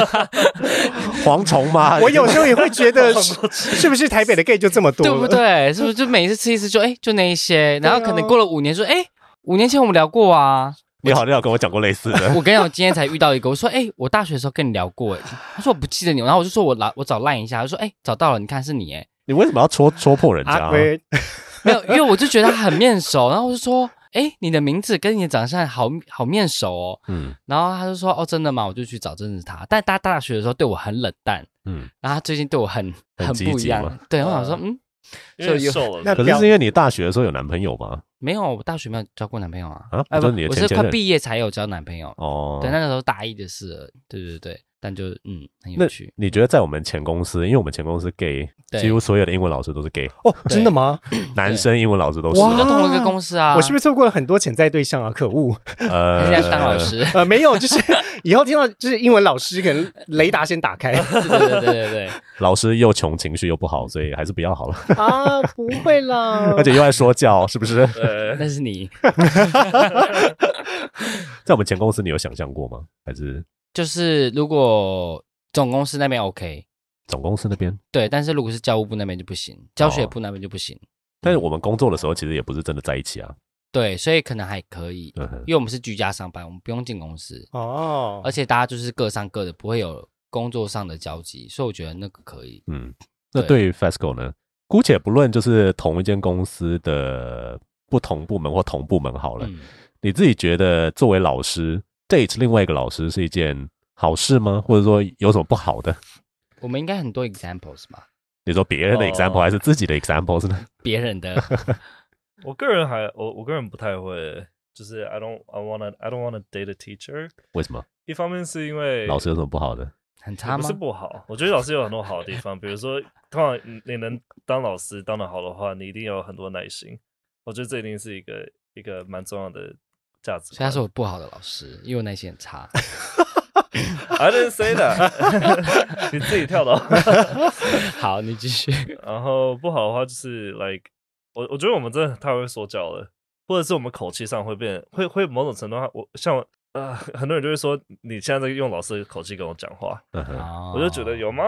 B: 蝗虫吗？
A: 我有时候也会觉得是，是不是台北的 gay 就这么多？
C: 对不对？是不是就每一次吃一次就哎、欸，就那一些，然后可能过了五年说哎、欸，五年前我们聊过啊。
B: 你好，你好，跟我讲过类似的。
C: 我跟你讲，我今天才遇到一个，我说，哎、欸，我大学的时候跟你聊过，哎，他说我不记得你，然后我就说我来，我找烂一下，他说，哎、欸，找到了，你看是你，哎，
B: 你为什么要戳戳破人家、啊？
C: 没有，因为我就觉得他很面熟，然后我就说，哎、欸，你的名字跟你的长相好好面熟哦，嗯，然后他就说，哦，真的吗？我就去找，真的是他。但大大学的时候对我很冷淡，嗯，然后他最近对我很很不一样，对，我想说，嗯。
D: 所以瘦了，
B: 那可是是因为你大学的时候有男朋友吗？
C: 没有，我大学没有交过男朋友啊。
B: 啊，不，我
C: 是快毕业才有交男朋友。哦，对，那个时候大一的事。对对对，但就嗯，很有趣。
B: 你觉得在我们前公司，因为我们前公司 gay，几乎所有的英文老师都是 gay。
A: 哦，真的吗？
B: 男生英文老师都是。
C: 我们都同一个公司啊。
A: 我是不是错过了很多潜在对象啊？可恶！
C: 呃，现在当老师。
A: 呃，没有，就是 以后听到就是英文老师，可能雷达先打开。
C: 对对对对对。
B: 老师又穷，情绪又不好，所以还是不要好了。
A: 啊，不会啦。
B: 而且又爱说教，是不是？
C: 呃，那是你。
B: 在我们前公司，你有想象过吗？还是
C: 就是如果总公司那边 OK，
B: 总公司那边
C: 对，但是如果是教务部那边就不行，教学部那边就不行。哦。
B: 但是我们工作的时候，其实也不是真的在一起啊。
C: 对，所以可能还可以，因为我们是居家上班，我们不用进公司哦。而且大家就是各上各的，不会有工作上的交集，所以我觉得那个可以。
B: 嗯，那对于 FESCO 呢？姑且不论，就是同一间公司的不同部门或同部门好了。嗯、你自己觉得作为老师 date 另外一个老师是一件好事吗？或者说有什么不好的？
C: 我们应该很多 examples 吧？
B: 你说别人的 example、哦、还是自己的 examples 呢？
C: 别人的。
D: 我个人还我我个人不太会，就是 I don't I wanna I don't wanna date a teacher。
B: 为什么？
D: 一方面是因为
B: 老师有什么不好的？
C: 很差吗？
D: 不是不好，我觉得老师有很多好的地方，比如说，通常你能当老师当的好的话，你一定要有很多耐心。我觉得这一定是一个一个蛮重要的价值。
C: 所以他是我不好的老师，因为我耐心很差。
D: I didn't say that，你自己跳的。
C: 好，你继续。
D: 然后不好的话就是，like，我我觉得我们真的太会说教了，或者是我们口气上会变，会会某种程度上，我像。呃，很多人就会说，你现在在用老师的口气跟我讲话，我就觉得有吗？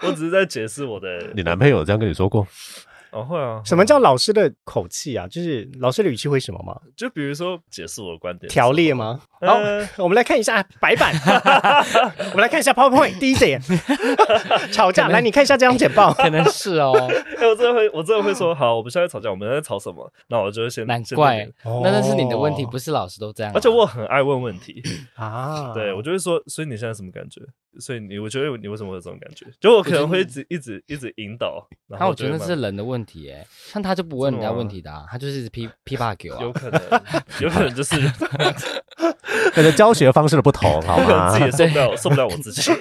D: 我只是在解释我的。
B: 你男朋友这样跟你说过？
D: 哦，会啊。
A: 什么叫老师的口气啊？就是老师的语气会什么吗？
D: 就比如说解释我的观点，
A: 条例吗？好，我们来看一下白板，我们来看一下 PowerPoint 第一点，吵架。来，你看一下这张简报，
C: 可能是哦。
D: 我真的会，我真的会说，好，我们现在吵架，我们在吵什么？那我就会先。
C: 难怪，那那是你的问题，不是老师都这样。
D: 而且我很爱问问题
A: 啊，
D: 对，我就会说，所以你现在什么感觉？所以你，我觉得你为什么会有这种感觉？就我可能会一直一直一直引导。然后
C: 我觉得是人的问题，哎，像他就不问人家问题的，他就是一直批批发给我。
D: 有可能，有可能就是。
B: 可能教学方式的不同，好吗？
D: 自己也受不了，受不了我自己。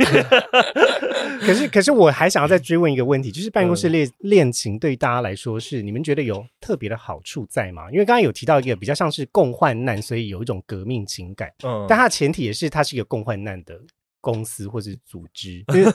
A: 可是，可是我还想要再追问一个问题，就是办公室恋恋情对于大家来说是你们觉得有特别的好处在吗？因为刚刚有提到一个比较像是共患难，所以有一种革命情感。嗯，但它的前提也是它是一个共患难的公司或者组织。
B: 因为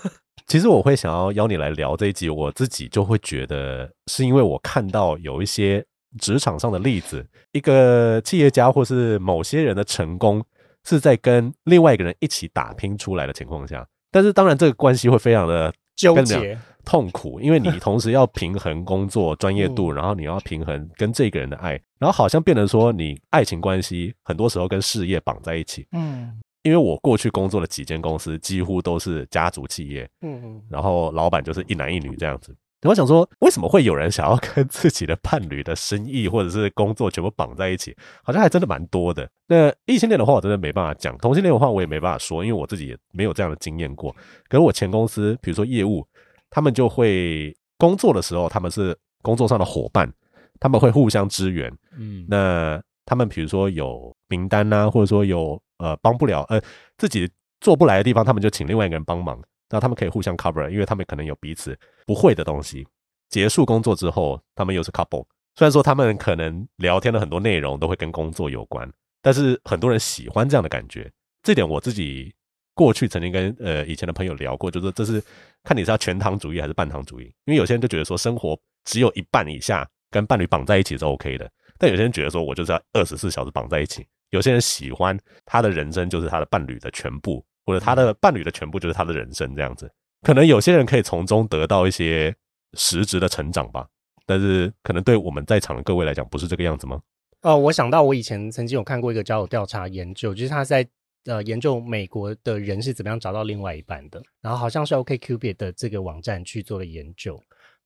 B: 其实我会想要邀你来聊这一集，我自己就会觉得是因为我看到有一些职场上的例子，一个企业家或是某些人的成功。是在跟另外一个人一起打拼出来的情况下，但是当然这个关系会非常的
A: 纠结、
B: 痛苦，因为你同时要平衡工作专业度，然后你要平衡跟这个人的爱，然后好像变得说你爱情关系很多时候跟事业绑在一起。嗯，因为我过去工作的几间公司几乎都是家族企业，嗯，然后老板就是一男一女这样子。我想说，为什么会有人想要跟自己的伴侣的生意或者是工作全部绑在一起？好像还真的蛮多的。那异性恋的话，我真的没办法讲；同性恋的话，我也没办法说，因为我自己也没有这样的经验过。可是我前公司，比如说业务，他们就会工作的时候，他们是工作上的伙伴，他们会互相支援。嗯，那他们比如说有名单啊，或者说有呃帮不了呃自己做不来的地方，他们就请另外一个人帮忙。那他们可以互相 cover，因为他们可能有彼此不会的东西。结束工作之后，他们又是 couple。虽然说他们可能聊天的很多内容都会跟工作有关，但是很多人喜欢这样的感觉。这点我自己过去曾经跟呃以前的朋友聊过，就是这是看你是要全糖主义还是半糖主义。因为有些人就觉得说生活只有一半以下跟伴侣绑在一起是 OK 的，但有些人觉得说我就是要二十四小时绑在一起。有些人喜欢他的人生就是他的伴侣的全部。或者他的伴侣的全部就是他的人生这样子，可能有些人可以从中得到一些实质的成长吧，但是可能对我们在场的各位来讲不是这个样子吗？
A: 哦，我想到我以前曾经有看过一个交友调查研究，就是他在呃研究美国的人是怎么样找到另外一半的，然后好像是 OkCupid 的这个网站去做了研究。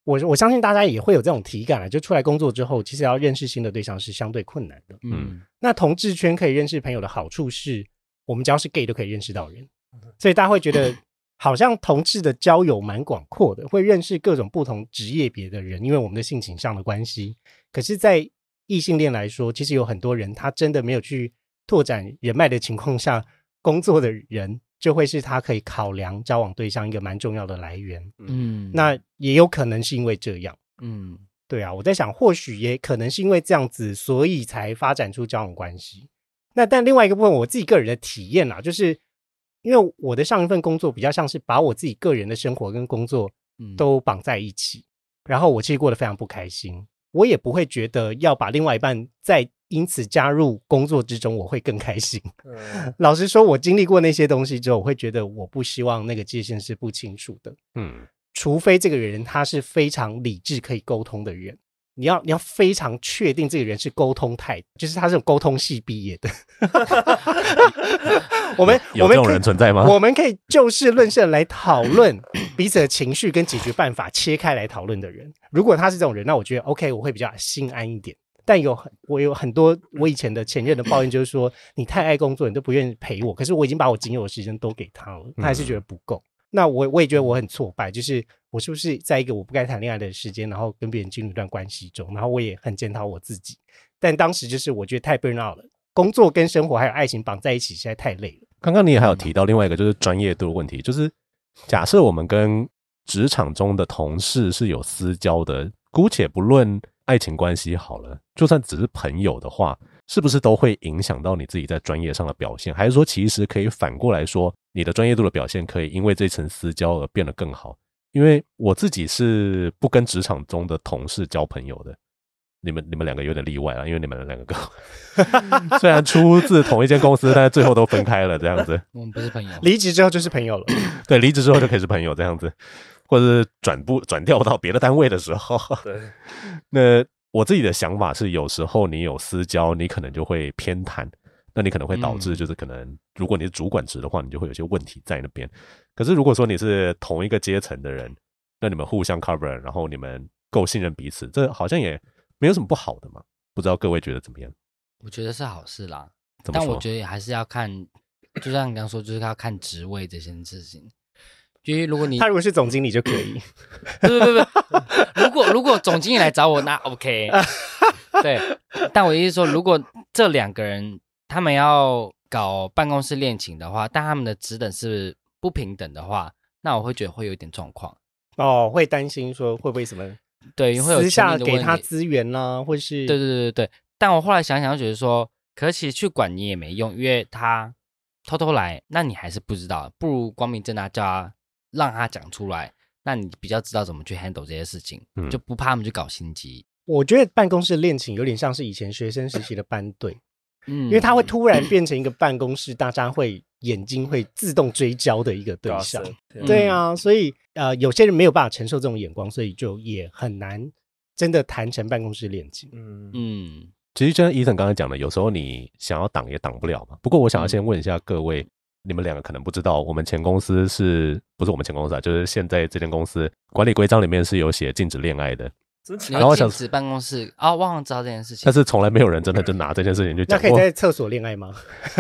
A: 我我相信大家也会有这种体感啊，就出来工作之后，其实要认识新的对象是相对困难的。嗯，那同志圈可以认识朋友的好处是。我们只要是 gay 都可以认识到人，所以大家会觉得 好像同志的交友蛮广阔的，会认识各种不同职业别的人，因为我们的性情上的关系。可是，在异性恋来说，其实有很多人他真的没有去拓展人脉的情况下，工作的人就会是他可以考量交往对象一个蛮重要的来源。嗯，那也有可能是因为这样。嗯，对啊，我在想，或许也可能是因为这样子，所以才发展出交往关系。那但另外一个部分，我自己个人的体验啊，就是因为我的上一份工作比较像是把我自己个人的生活跟工作都绑在一起，嗯、然后我其实过得非常不开心，我也不会觉得要把另外一半再因此加入工作之中，我会更开心。嗯、老实说，我经历过那些东西之后，我会觉得我不希望那个界限是不清楚的。嗯，除非这个人他是非常理智可以沟通的人。你要你要非常确定这个人是沟通派，就是他是沟通系毕业的。我们
B: 有这种人存在吗？
A: 我们可以就事论事来讨论 彼此的情绪跟解决办法，切开来讨论的人。如果他是这种人，那我觉得 OK，我会比较心安一点。但有很我有很多我以前的前任的抱怨，就是说你太爱工作，你都不愿意陪我。可是我已经把我仅有的时间都给他了，他还是觉得不够。那我我也觉得我很挫败，就是我是不是在一个我不该谈恋爱的时间，然后跟别人进入一段关系中，然后我也很检讨我自己。但当时就是我觉得太 burn out 了，工作跟生活还有爱情绑在一起实在太累了。
B: 刚刚你也还有提到另外一个就是专业度的问题，就是假设我们跟职场中的同事是有私交的，姑且不论爱情关系好了，就算只是朋友的话，是不是都会影响到你自己在专业上的表现？还是说其实可以反过来说，你的专业度的表现可以因为这层私交而变得更好？因为我自己是不跟职场中的同事交朋友的。你们你们两个有点例外啊，因为你们两个虽然出自同一间公司，但是最后都分开了这样子。
C: 我们不是朋友，
A: 离职之后就是朋友了。
B: 对，离职之后就可以是朋友这样子，或者是转部 转调到别的单位的时候。
D: 对。
B: 那我自己的想法是，有时候你有私交，你可能就会偏袒，那你可能会导致就是可能，如果你是主管职的话，你就会有些问题在那边。可是如果说你是同一个阶层的人，那你们互相 cover，然后你们够信任彼此，这好像也。没有什么不好的嘛？不知道各位觉得怎么样？
C: 我觉得是好事啦，但我觉得还是要看，就像你刚刚说，就是要看职位这件事情。因为如果你
A: 他如果是总经理就可以，
C: 不不不不，如果如果总经理来找我，那 OK。对，但我意思说，如果这两个人他们要搞办公室恋情的话，但他们的职等是不平等的话，那我会觉得会有一点状况。
A: 哦，会担心说会不会什么？
C: 对，会有
A: 私下给他资源呢、啊，或是
C: 对对对对对。但我后来想想，觉得说，可是其实去管你也没用，因为他偷偷来，那你还是不知道，不如光明正大叫他，让他讲出来，那你比较知道怎么去 handle 这些事情，嗯、就不怕他们去搞心机。
A: 我觉得办公室恋情有点像是以前学生时期的班队，嗯，因为他会突然变成一个办公室，大家会。眼睛会自动追焦的一个对象，对啊，所以呃，有些人没有办法承受这种眼光，所以就也很难真的谈成办公室恋情。嗯
B: 嗯，其实就像 Ethan 刚才讲的，有时候你想要挡也挡不了嘛。不过我想要先问一下各位，嗯、你们两个可能不知道，我们前公司是不是我们前公司啊？就是现在这间公司管理规章里面是有写禁止恋爱的。
C: 然后想禁止办公室啊，忘了知道这件事情。
B: 但是从来没有人真的就拿这件事情去讲。
A: 那可以在厕所恋爱吗？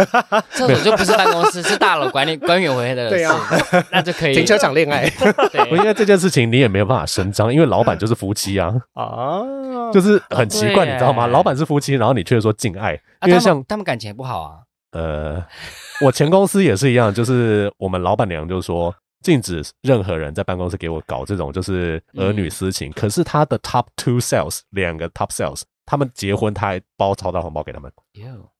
C: 厕所就不是办公室，是大楼管理管委会的事。对啊，那就可以。
A: 停车场恋爱。
C: 对，
B: 因为这件事情你也没有办法声张，因为老板就是夫妻啊。啊，就是很奇怪，你知道吗？老板是夫妻，然后你却说禁爱，因为像
C: 他们感情也不好啊。
B: 呃，我前公司也是一样，就是我们老板娘就说。禁止任何人在办公室给我搞这种就是儿女私情。嗯、可是他的 top two sales 两个 top sales，他们结婚他还包超大红包给他们。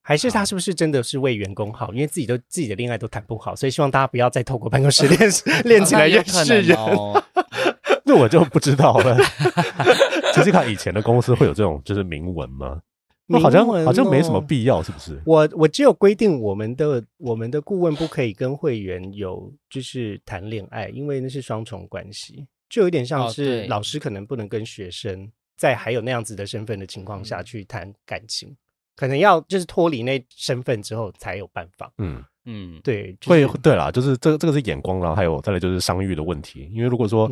A: 还是他是不是真的是为员工好？因为自己都自己的恋爱都谈不好，所以希望大家不要再透过办公室恋 恋情来认识人。
B: 那我就不知道了。其实看以前的公司会有这种就是明文吗？好像好像没什么必要，是不是？
A: 我我只有规定我们的我们的顾问不可以跟会员有就是谈恋爱，因为那是双重关系，就有点像是老师可能不能跟学生在还有那样子的身份的情况下去谈感情，可能要就是脱离那身份之后才有办法。嗯。嗯，对，
B: 会对啦，就是这个这个是眼光，然后还有再来就是商誉的问题，因为如果说，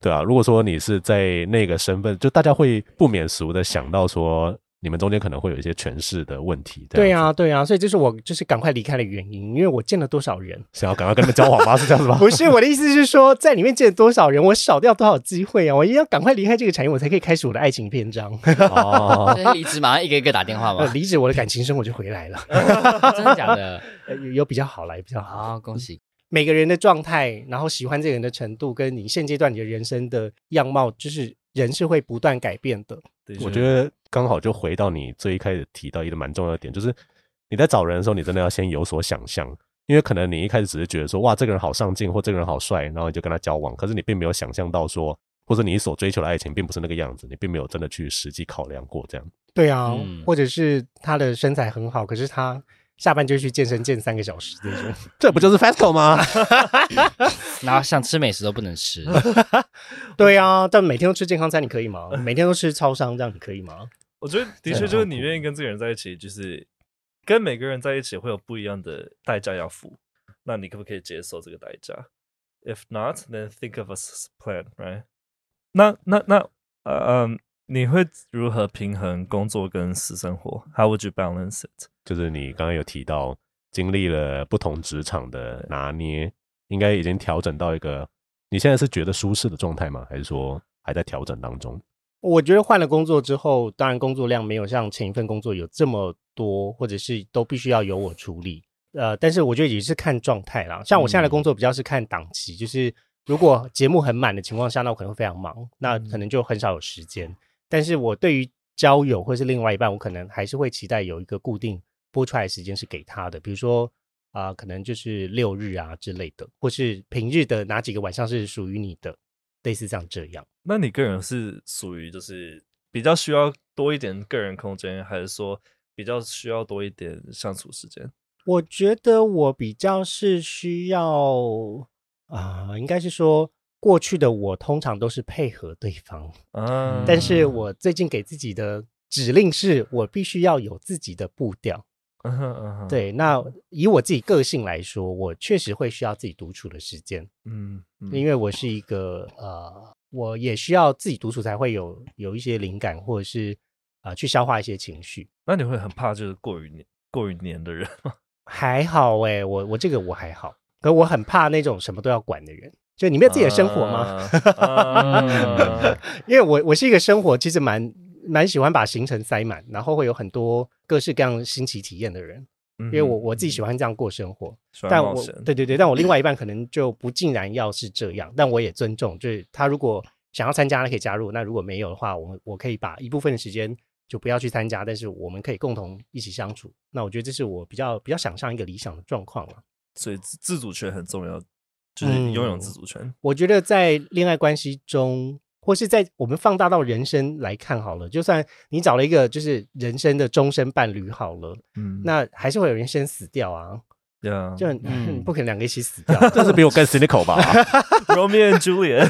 B: 对啊，如果说你是在那个身份，就大家会不免俗的想到说。你们中间可能会有一些诠释的问题，
A: 对呀、啊，对呀、啊，所以这是我就是赶快离开的原因，因为我见了多少人，
B: 想要赶快跟他们交往吗？是这样子吗？
A: 不是，我的意思是说，在里面见了多少人，我少掉多少机会啊！我一定要赶快离开这个产业，我才可以开始我的爱情篇章。
C: 哦，离职马上一个一个打电话嘛，
A: 离职我的感情生活就回来了，
C: 真的假的？
A: 有有比较好来，比较好，
C: 哦、恭喜
A: 每个人的状态，然后喜欢这个人的程度，跟你现阶段你的人生的样貌，就是人是会不断改变的。
B: 我觉得。刚好就回到你最一开始提到一个蛮重要的点，就是你在找人的时候，你真的要先有所想象，因为可能你一开始只是觉得说，哇，这个人好上进，或这个人好帅，然后你就跟他交往，可是你并没有想象到说，或者你所追求的爱情并不是那个样子，你并没有真的去实际考量过这样。
A: 对啊，嗯、或者是他的身材很好，可是他下班就去健身健三个小时这种，
B: 这不就是 FESTO 吗？
C: 然后想吃美食都不能吃。
A: 对啊，但每天都吃健康餐，你可以吗？每天都吃超商，这样你可以吗？
D: 我觉得的确就是你愿意跟这个人在一起，就是跟每个人在一起会有不一样的代价要付。那你可不可以接受这个代价？If not, then think of a plan, right？那那那呃嗯，你会如何平衡工作跟私生活？How would you balance it？
B: 就是你刚刚有提到经历了不同职场的拿捏，应该已经调整到一个你现在是觉得舒适的状态吗？还是说还在调整当中？
A: 我觉得换了工作之后，当然工作量没有像前一份工作有这么多，或者是都必须要由我处理。呃，但是我觉得也是看状态啦。像我现在的工作比较是看档期，嗯、就是如果节目很满的情况下，那我可能会非常忙，那可能就很少有时间。嗯、但是我对于交友或是另外一半，我可能还是会期待有一个固定播出来的时间是给他的，比如说啊、呃，可能就是六日啊之类的，或是平日的哪几个晚上是属于你的，类似像这样。
D: 那你个人是属于就是比较需要多一点个人空间，还是说比较需要多一点相处时间？
A: 我觉得我比较是需要啊、呃，应该是说过去的我通常都是配合对方，嗯，但是我最近给自己的指令是我必须要有自己的步调，嗯哼嗯哼，对，那以我自己个性来说，我确实会需要自己独处的时间，嗯，嗯，因为我是一个呃，我也需要自己独处才会有有一些灵感，或者是啊、呃、去消化一些情绪。
D: 那你会很怕就是过于黏过于黏的人吗？
A: 还好哎、欸，我我这个我还好，可我很怕那种什么都要管的人。就你没有自己的生活吗？因为我我是一个生活其实蛮蛮喜欢把行程塞满，然后会有很多各式各样新奇体验的人。嗯、因为我我自己喜欢这样过生活，但我对对对，但我另外一半可能就不尽然要是这样，但我也尊重，就是他如果想要参加，他可以加入；那如果没有的话，我我可以把一部分的时间。就不要去参加，但是我们可以共同一起相处。那我觉得这是我比较比较想象一个理想的状况了。
D: 所以自自主权很重要，就是拥有自主权。嗯，
A: 我觉得在恋爱关系中，或是在我们放大到人生来看好了，就算你找了一个就是人生的终身伴侣好了，嗯，那还是会有人先死掉啊。
D: 对啊，
A: 就很、嗯、不可能两个一起死掉，
B: 这是比我更 cynical 吧？
D: Romeo and Juliet，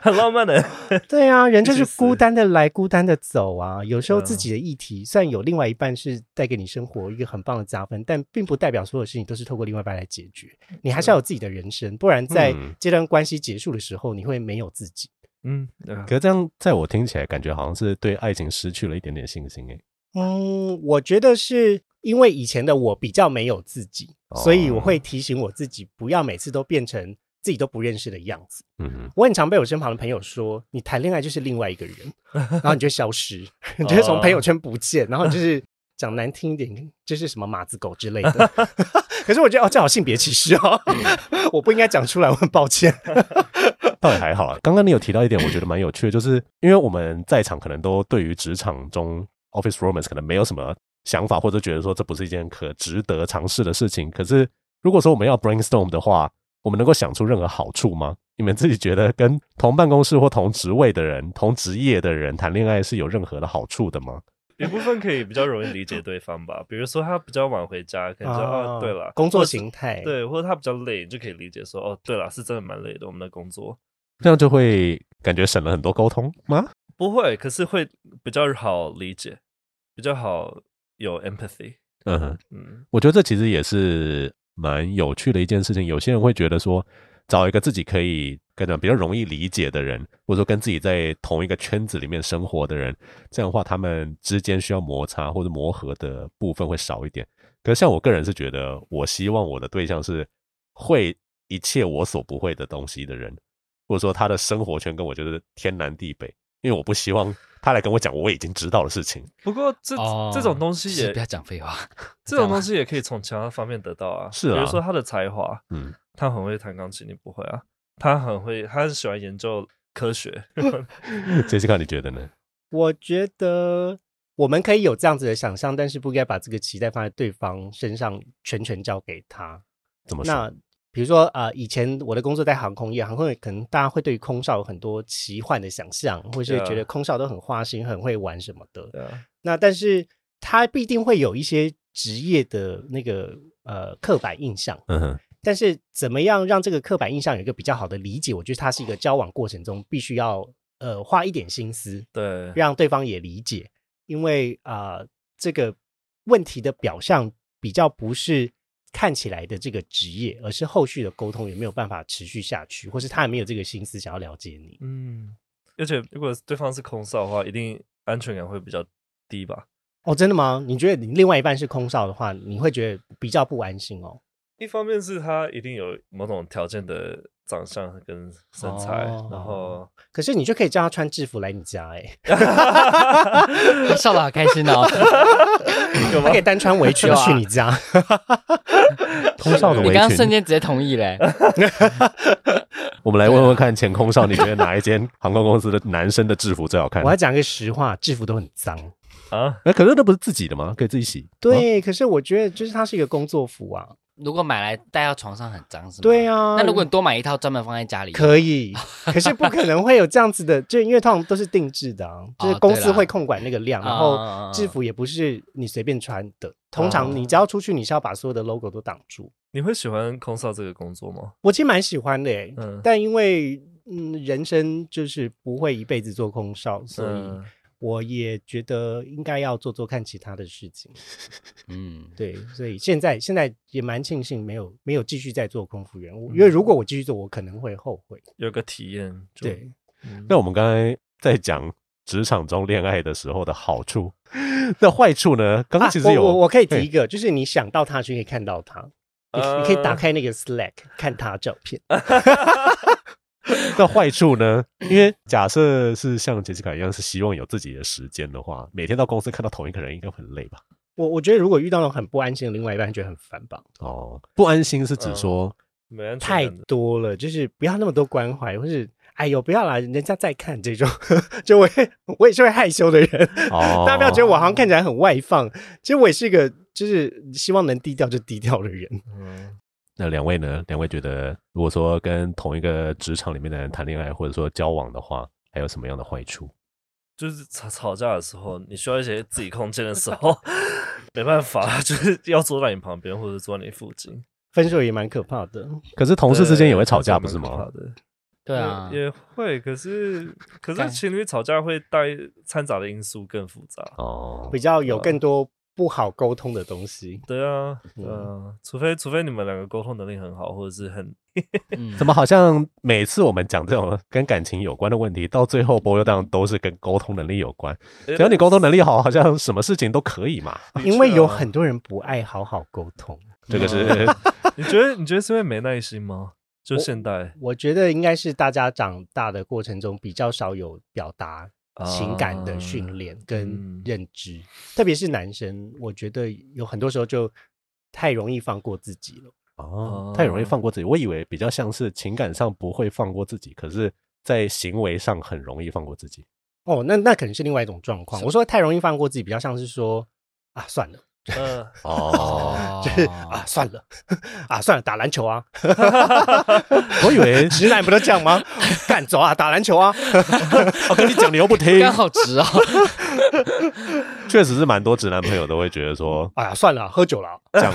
D: 很浪漫的。
A: 对啊，人就是孤单的来，孤单的走啊。有时候自己的议题，虽然有另外一半是带给你生活一个很棒的加分，但并不代表所有事情都是透过另外一半来解决。你还是要有自己的人生，不然在这段关系结束的时候，你会没有自己。
B: 嗯，可是这样在我听起来，感觉好像是对爱情失去了一点点信心诶。
A: 嗯，我觉得是。因为以前的我比较没有自己，所以我会提醒我自己，不要每次都变成自己都不认识的样子。嗯哼，我很常被我身旁的朋友说，你谈恋爱就是另外一个人，然后你就消失，你就从朋友圈不见，然后就是讲难听一点，就是什么马子狗之类的。可是我觉得哦，这好性别歧视哦，我不应该讲出来，我很抱歉。
B: 倒也还好啊。刚刚你有提到一点，我觉得蛮有趣的，就是因为我们在场可能都对于职场中 office romance 可能没有什么。想法或者觉得说这不是一件可值得尝试的事情，可是如果说我们要 brainstorm 的话，我们能够想出任何好处吗？你们自己觉得跟同办公室或同职位的人、同职业的人谈恋爱是有任何的好处的吗？
D: 一部分可以比较容易理解对方吧，比如说他比较晚回家，可能就哦，对了，
A: 工作形态，
D: 对，或者他比较累，就可以理解说哦，对了，是真的蛮累的，我们的工作，
B: 这样就会感觉省了很多沟通吗？
D: 不会，可是会比较好理解，比较好。有 empathy，
B: 嗯哼，嗯，我觉得这其实也是蛮有趣的一件事情。有些人会觉得说，找一个自己可以跟讲比较容易理解的人，或者说跟自己在同一个圈子里面生活的人，这样的话，他们之间需要摩擦或者磨合的部分会少一点。可是像我个人是觉得，我希望我的对象是会一切我所不会的东西的人，或者说他的生活圈跟我就是天南地北，因为我不希望。他来跟我讲我已经知道的事情。
D: 不过这、哦、这种东西也
C: 不要讲废话，
D: 这种东西也可以从其他方面得到啊。
B: 是啊，
D: 比如说他的才华，嗯，他很会弹钢琴，你不会啊？他很会，他是喜欢研究科学。
B: 杰西卡，你觉得呢？
A: 我觉得我们可以有这样子的想象，但是不应该把这个期待放在对方身上，全权交给他。
B: 怎么说？那
A: 比如说，呃，以前我的工作在航空业，航空业可能大家会对于空少有很多奇幻的想象，或是觉得空少都很花心、很会玩什么的。那但是他必定会有一些职业的那个呃刻板印象。嗯哼。但是怎么样让这个刻板印象有一个比较好的理解？我觉得它是一个交往过程中必须要呃花一点心思，对，让对方也理解，因为啊、呃，这个问题的表象比较不是。看起来的这个职业，而是后续的沟通有没有办法持续下去，或是他也没有这个心思想要了解你。
D: 嗯，而且如果对方是空少的话，一定安全感会比较低吧？
A: 哦，真的吗？你觉得你另外一半是空少的话，你会觉得比较不安心哦？
D: 一方面是他一定有某种条件的长相跟身材，
A: 哦、
D: 然后
A: 可是你就可以叫他穿制服来你家哎、
C: 欸，笑得好开心哦！
A: 他可以单穿围裙去你家，
B: 空少的围裙。
C: 你刚刚瞬间直接同意嘞。
B: 我们来问问看，前空少，你觉得哪一间航空公司的男生的制服最好看？
A: 我要讲个实话，制服都很脏
B: 啊！那可是那不是自己的吗？可以自己洗。
A: 对，啊、可是我觉得就是它是一个工作服啊。
C: 如果买来带到床上很脏是吗？
A: 对啊。
C: 那如果你多买一套专门放在家里，
A: 可以。可是不可能会有这样子的，就因为通常都是定制的啊，就是公司会控管那个量，然后制服也不是你随便穿的。通常你只要出去，你是要把所有的 logo 都挡住。
D: 你会喜欢空少这个工作吗？
A: 我其实蛮喜欢的诶，嗯，但因为嗯，人生就是不会一辈子做空少，所以。我也觉得应该要做做看其他的事情，嗯，对，所以现在现在也蛮庆幸没有没有继续在做空服员，因为如果我继续做，我可能会后悔。
D: 有个体验，
A: 对。
B: 嗯、那我们刚才在讲职场中恋爱的时候的好处，那坏处呢？刚刚其实有，
A: 啊、我我，我可以提一个，就是你想到他就可以看到他，你可以打开那个 Slack 看他照片。
B: 那坏处呢？因为假设是像杰西卡一样，是希望有自己的时间的话，每天到公司看到同一个人，应该很累吧？
A: 我我觉得如果遇到了很不安心的另外一半，觉得很烦吧？
B: 哦，不安心是指说、
D: 嗯、
A: 太多了，就是不要那么多关怀，或是哎呦不要啦，人家在看这种，就我也我也是会害羞的人。哦，大家不要觉得我好像看起来很外放，其实我也是一个就是希望能低调就低调的人。嗯。
B: 那两位呢？两位觉得，如果说跟同一个职场里面的人谈恋爱，或者说交往的话，还有什么样的坏处？
D: 就是吵吵架的时候，你需要一些自己空间的时候，没办法，就是要坐在你旁边，或者坐在你附近。
A: 分手也蛮可怕的。
B: 可是同事之间也会吵架，不是吗？
C: 对啊，
D: 也会。可是，可是情侣吵架会带掺杂的因素更复杂
B: 哦，
A: 比较有更多。不好沟通的东西，
D: 对啊，嗯、呃，除非除非你们两个沟通能力很好，或者是很，
B: 怎么好像每次我们讲这种跟感情有关的问题，到最后播档都是跟沟通能力有关。只要你沟通能力好，好像什么事情都可以嘛。
A: 因为有很多人不爱好好沟通，
B: 这个是
D: 你觉得你觉得是因为没耐心吗？就现代，
A: 我，我觉得应该是大家长大的过程中比较少有表达。情感的训练跟认知，嗯、特别是男生，我觉得有很多时候就太容易放过自己了。
B: 哦，太容易放过自己。我以为比较像是情感上不会放过自己，可是在行为上很容易放过自己。
A: 哦，那那可能是另外一种状况。我说太容易放过自己，比较像是说啊，算了。嗯哦，就是啊，算了 啊，算了，打篮球啊！
B: 我以为
A: 直男不都这样吗？干走啊，打篮球啊！
B: 我跟你讲，你又不听，
C: 刚好直啊！
B: 确实是蛮多直男朋友都会觉得说，
A: 哎呀，算了，喝酒了，
B: 讲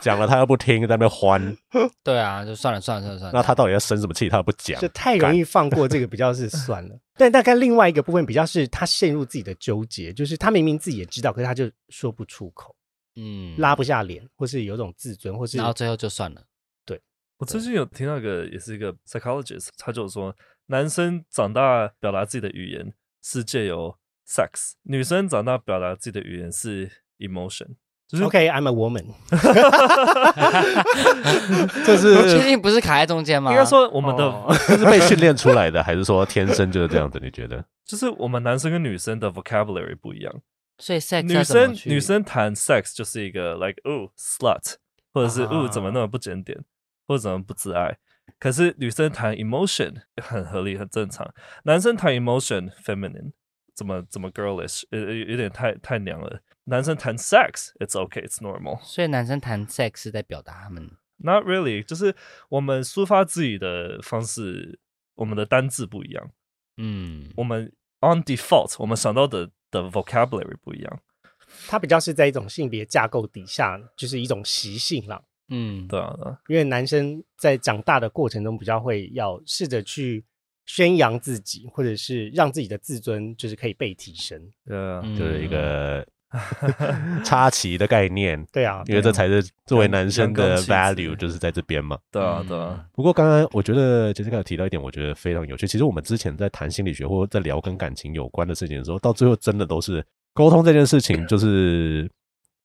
B: 讲了他又不听，在那边欢。
C: 对啊，就算了，算了，算了，算了。
B: 那他到底要生什么气？他又不讲，
A: 就太容易放过这个，比较是算了。但大概另外一个部分比较是他陷入自己的纠结，就是他明明自己也知道，可是他就说不出口。嗯，拉不下脸，或是有种自尊，或是
C: 然后最后就算了。
A: 对，
D: 我最近有听到一个，也是一个 psychologist，他就说，男生长大表达自己的语言是借由 sex，女生长大表达自己的语言是 emotion。就是
A: OK，I'm a woman。
B: 这是
C: 确定不是卡在中间吗？
D: 应该说我们的
B: 这是被训练出来的，还是说天生就是这样子？你觉得？
D: 就是我们男生跟女生的 vocabulary 不一样。
C: 所以 sex
D: 女生女生谈 sex 就是一个 like 哦 slut，或者是哦怎么那么不检点，或者怎么不自爱。可是女生谈 emotion 很合理很正常，男生谈 emotion feminine，怎么怎么 girlish，有有点太太娘了。男生谈 sex it's okay it's normal。
C: 所以男生谈 sex 是在表达他们
D: ？Not really，就是我们抒发自己的方式，我们的单字不一样。嗯，我们 on default 我们想到的。的 vocabulary 不一样，
A: 它比较是在一种性别架构底下，就是一种习性啦。
D: 嗯，对啊，
A: 因为男生在长大的过程中，比较会要试着去宣扬自己，或者是让自己的自尊就是可以被提升。
B: 对啊，就是一个 插旗的概念。
A: 对啊，
B: 因为这才是作为男生的 value，就是在这边嘛。
D: 对啊，对啊。
B: 不过刚刚我觉得杰西卡有提到一点，我觉得非常有趣。其实我们之前在谈心理学或者在聊跟感情有关的事情的时候，到最后真的都是沟通这件事情，就是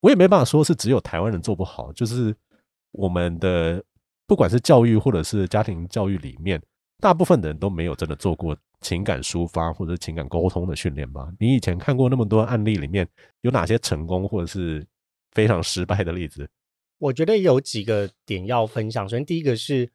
B: 我也没办法说是只有台湾人做不好，就是我们的不管是教育或者是家庭教育里面，大部分的人都没有真的做过情感抒发或者情感沟通的训练吧？你以前看过那么多案例里面，有哪些成功或者是非常失败的例子？
A: 我觉得有几个点要分享。首先，第一个是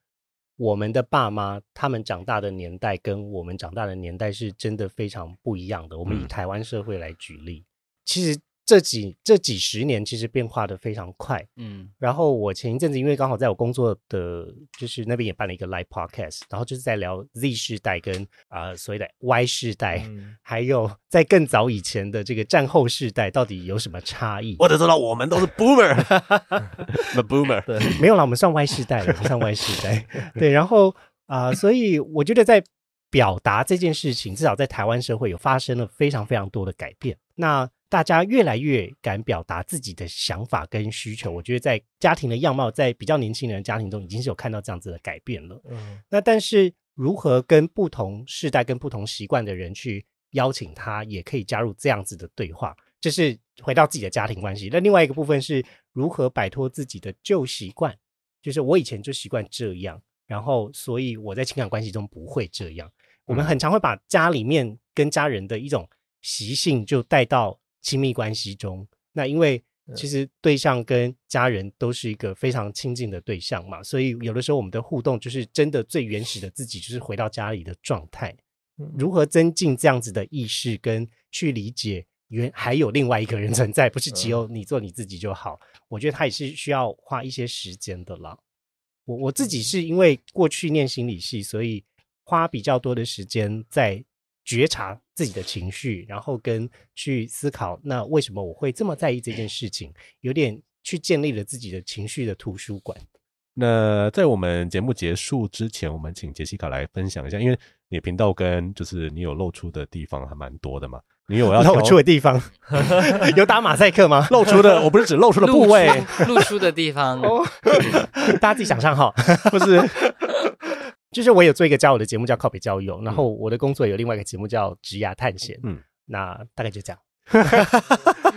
A: 我们的爸妈，他们长大的年代跟我们长大的年代是真的非常不一样的。我们以台湾社会来举例，嗯、其实。这几这几十年其实变化的非常快，嗯，然后我前一阵子因为刚好在我工作的就是那边也办了一个 live podcast，然后就是在聊 Z 世代跟啊、呃、所谓的 Y 世代，嗯、还有在更早以前的这个战后世代到底有什么差异？
B: 我只知道我们都是 boomer，the boomer，
A: 对，没有了，我们算 Y 世代了，不算 Y 世代，对，然后啊、呃，所以我觉得在表达这件事情，至少在台湾社会有发生了非常非常多的改变。那大家越来越敢表达自己的想法跟需求，我觉得在家庭的样貌，在比较年轻人的家庭中，已经是有看到这样子的改变了。嗯，那但是如何跟不同世代、跟不同习惯的人去邀请他，也可以加入这样子的对话，就是回到自己的家庭关系。那另外一个部分是如何摆脱自己的旧习惯，就是我以前就习惯这样，然后所以我在情感关系中不会这样。我们很常会把家里面跟家人的一种习性就带到。亲密关系中，那因为其实对象跟家人都是一个非常亲近的对象嘛，所以有的时候我们的互动就是真的最原始的自己，就是回到家里的状态。如何增进这样子的意识，跟去理解原还有另外一个人存在，不是只有你做你自己就好。我觉得他也是需要花一些时间的啦。我我自己是因为过去念心理系，所以花比较多的时间在。觉察自己的情绪，然后跟去思考，那为什么我会这么在意这件事情？有点去建立了自己的情绪的图书馆。
B: 那在我们节目结束之前，我们请杰西卡来分享一下，因为你频道跟就是你有露出的地方还蛮多的嘛。你有要
A: 露出的地方，有打马赛克吗？
B: 露出的，我不是指露出的部位，
C: 露出的地方，
A: 大家自己想象哈，不是。就是我有做一个交友的节目叫靠北交友，然后我的工作有另外一个节目叫职涯探险，嗯，那大概就这样，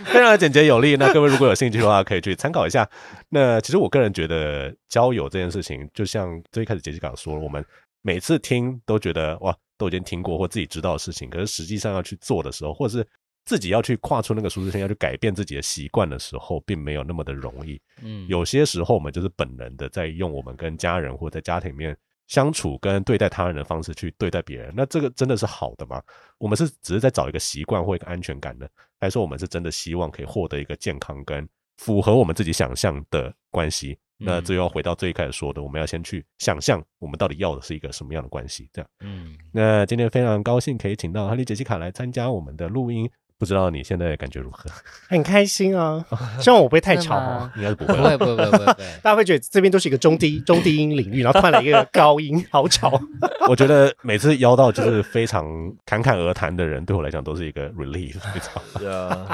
B: 非常的简洁有力。那各位如果有兴趣的话，可以去参考一下。那其实我个人觉得交友这件事情，就像最开始杰西卡说了，我们每次听都觉得哇，都已经听过或自己知道的事情，可是实际上要去做的时候，或者是自己要去跨出那个舒适圈，要去改变自己的习惯的时候，并没有那么的容易。嗯，有些时候我们就是本能的在用我们跟家人或者在家庭里面。相处跟对待他人的方式去对待别人，那这个真的是好的吗？我们是只是在找一个习惯或一个安全感呢，还是说我们是真的希望可以获得一个健康跟符合我们自己想象的关系？那这又要回到最开始说的，我们要先去想象我们到底要的是一个什么样的关系？这样，嗯，那今天非常高兴可以请到哈利杰西卡来参加我们的录音。不知道你现在感觉如何？
A: 很开心啊！希望我不会太吵哦，
B: 应该是不会，
C: 不会，不会，不会，不会。
A: 大家会觉得这边都是一个中低 中低音领域，然后换了一个高音，好吵。
B: 我觉得每次邀到就是非常侃侃而谈的人，对我来讲都是一个 relief，非常。
D: Yeah.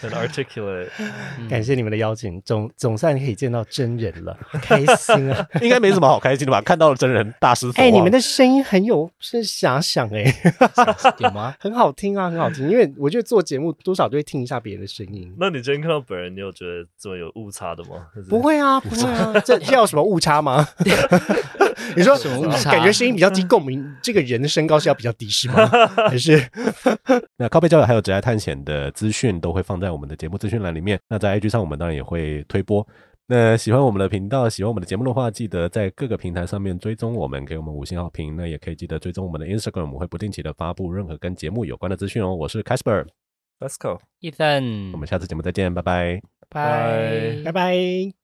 D: 很 articulate，
A: 感谢你们的邀请，总总算可以见到真人了，开心啊！
B: 应该没什么好开心的吧？看到了真人大师，
A: 哎，你们的声音很有是遐想哎，
C: 有吗？
A: 很好听啊，很好听。因为我觉得做节目多少都会听一下别人的声音。
D: 那你今天看到本人，你有觉得这么有误差的吗？
A: 不会啊，不会啊，这要有什么误差吗？你说什么？感觉声音比较低，共鸣，这个人的身高是要比较低是吗？还是？
B: 那靠背交友还有职涯探险的资讯都会放在我们的节目资讯栏里面。那在 IG 上，我们当然也会推播。那喜欢我们的频道，喜欢我们的节目的话，记得在各个平台上面追踪我们，给我们五星好评。那也可以记得追踪我们的 Instagram，我们会不定期的发布任何跟节目有关的资讯哦。我是 Casper，Let's
C: go，Ethan，
B: 我们下次节目再见，拜拜，
C: 拜拜，
A: 拜拜。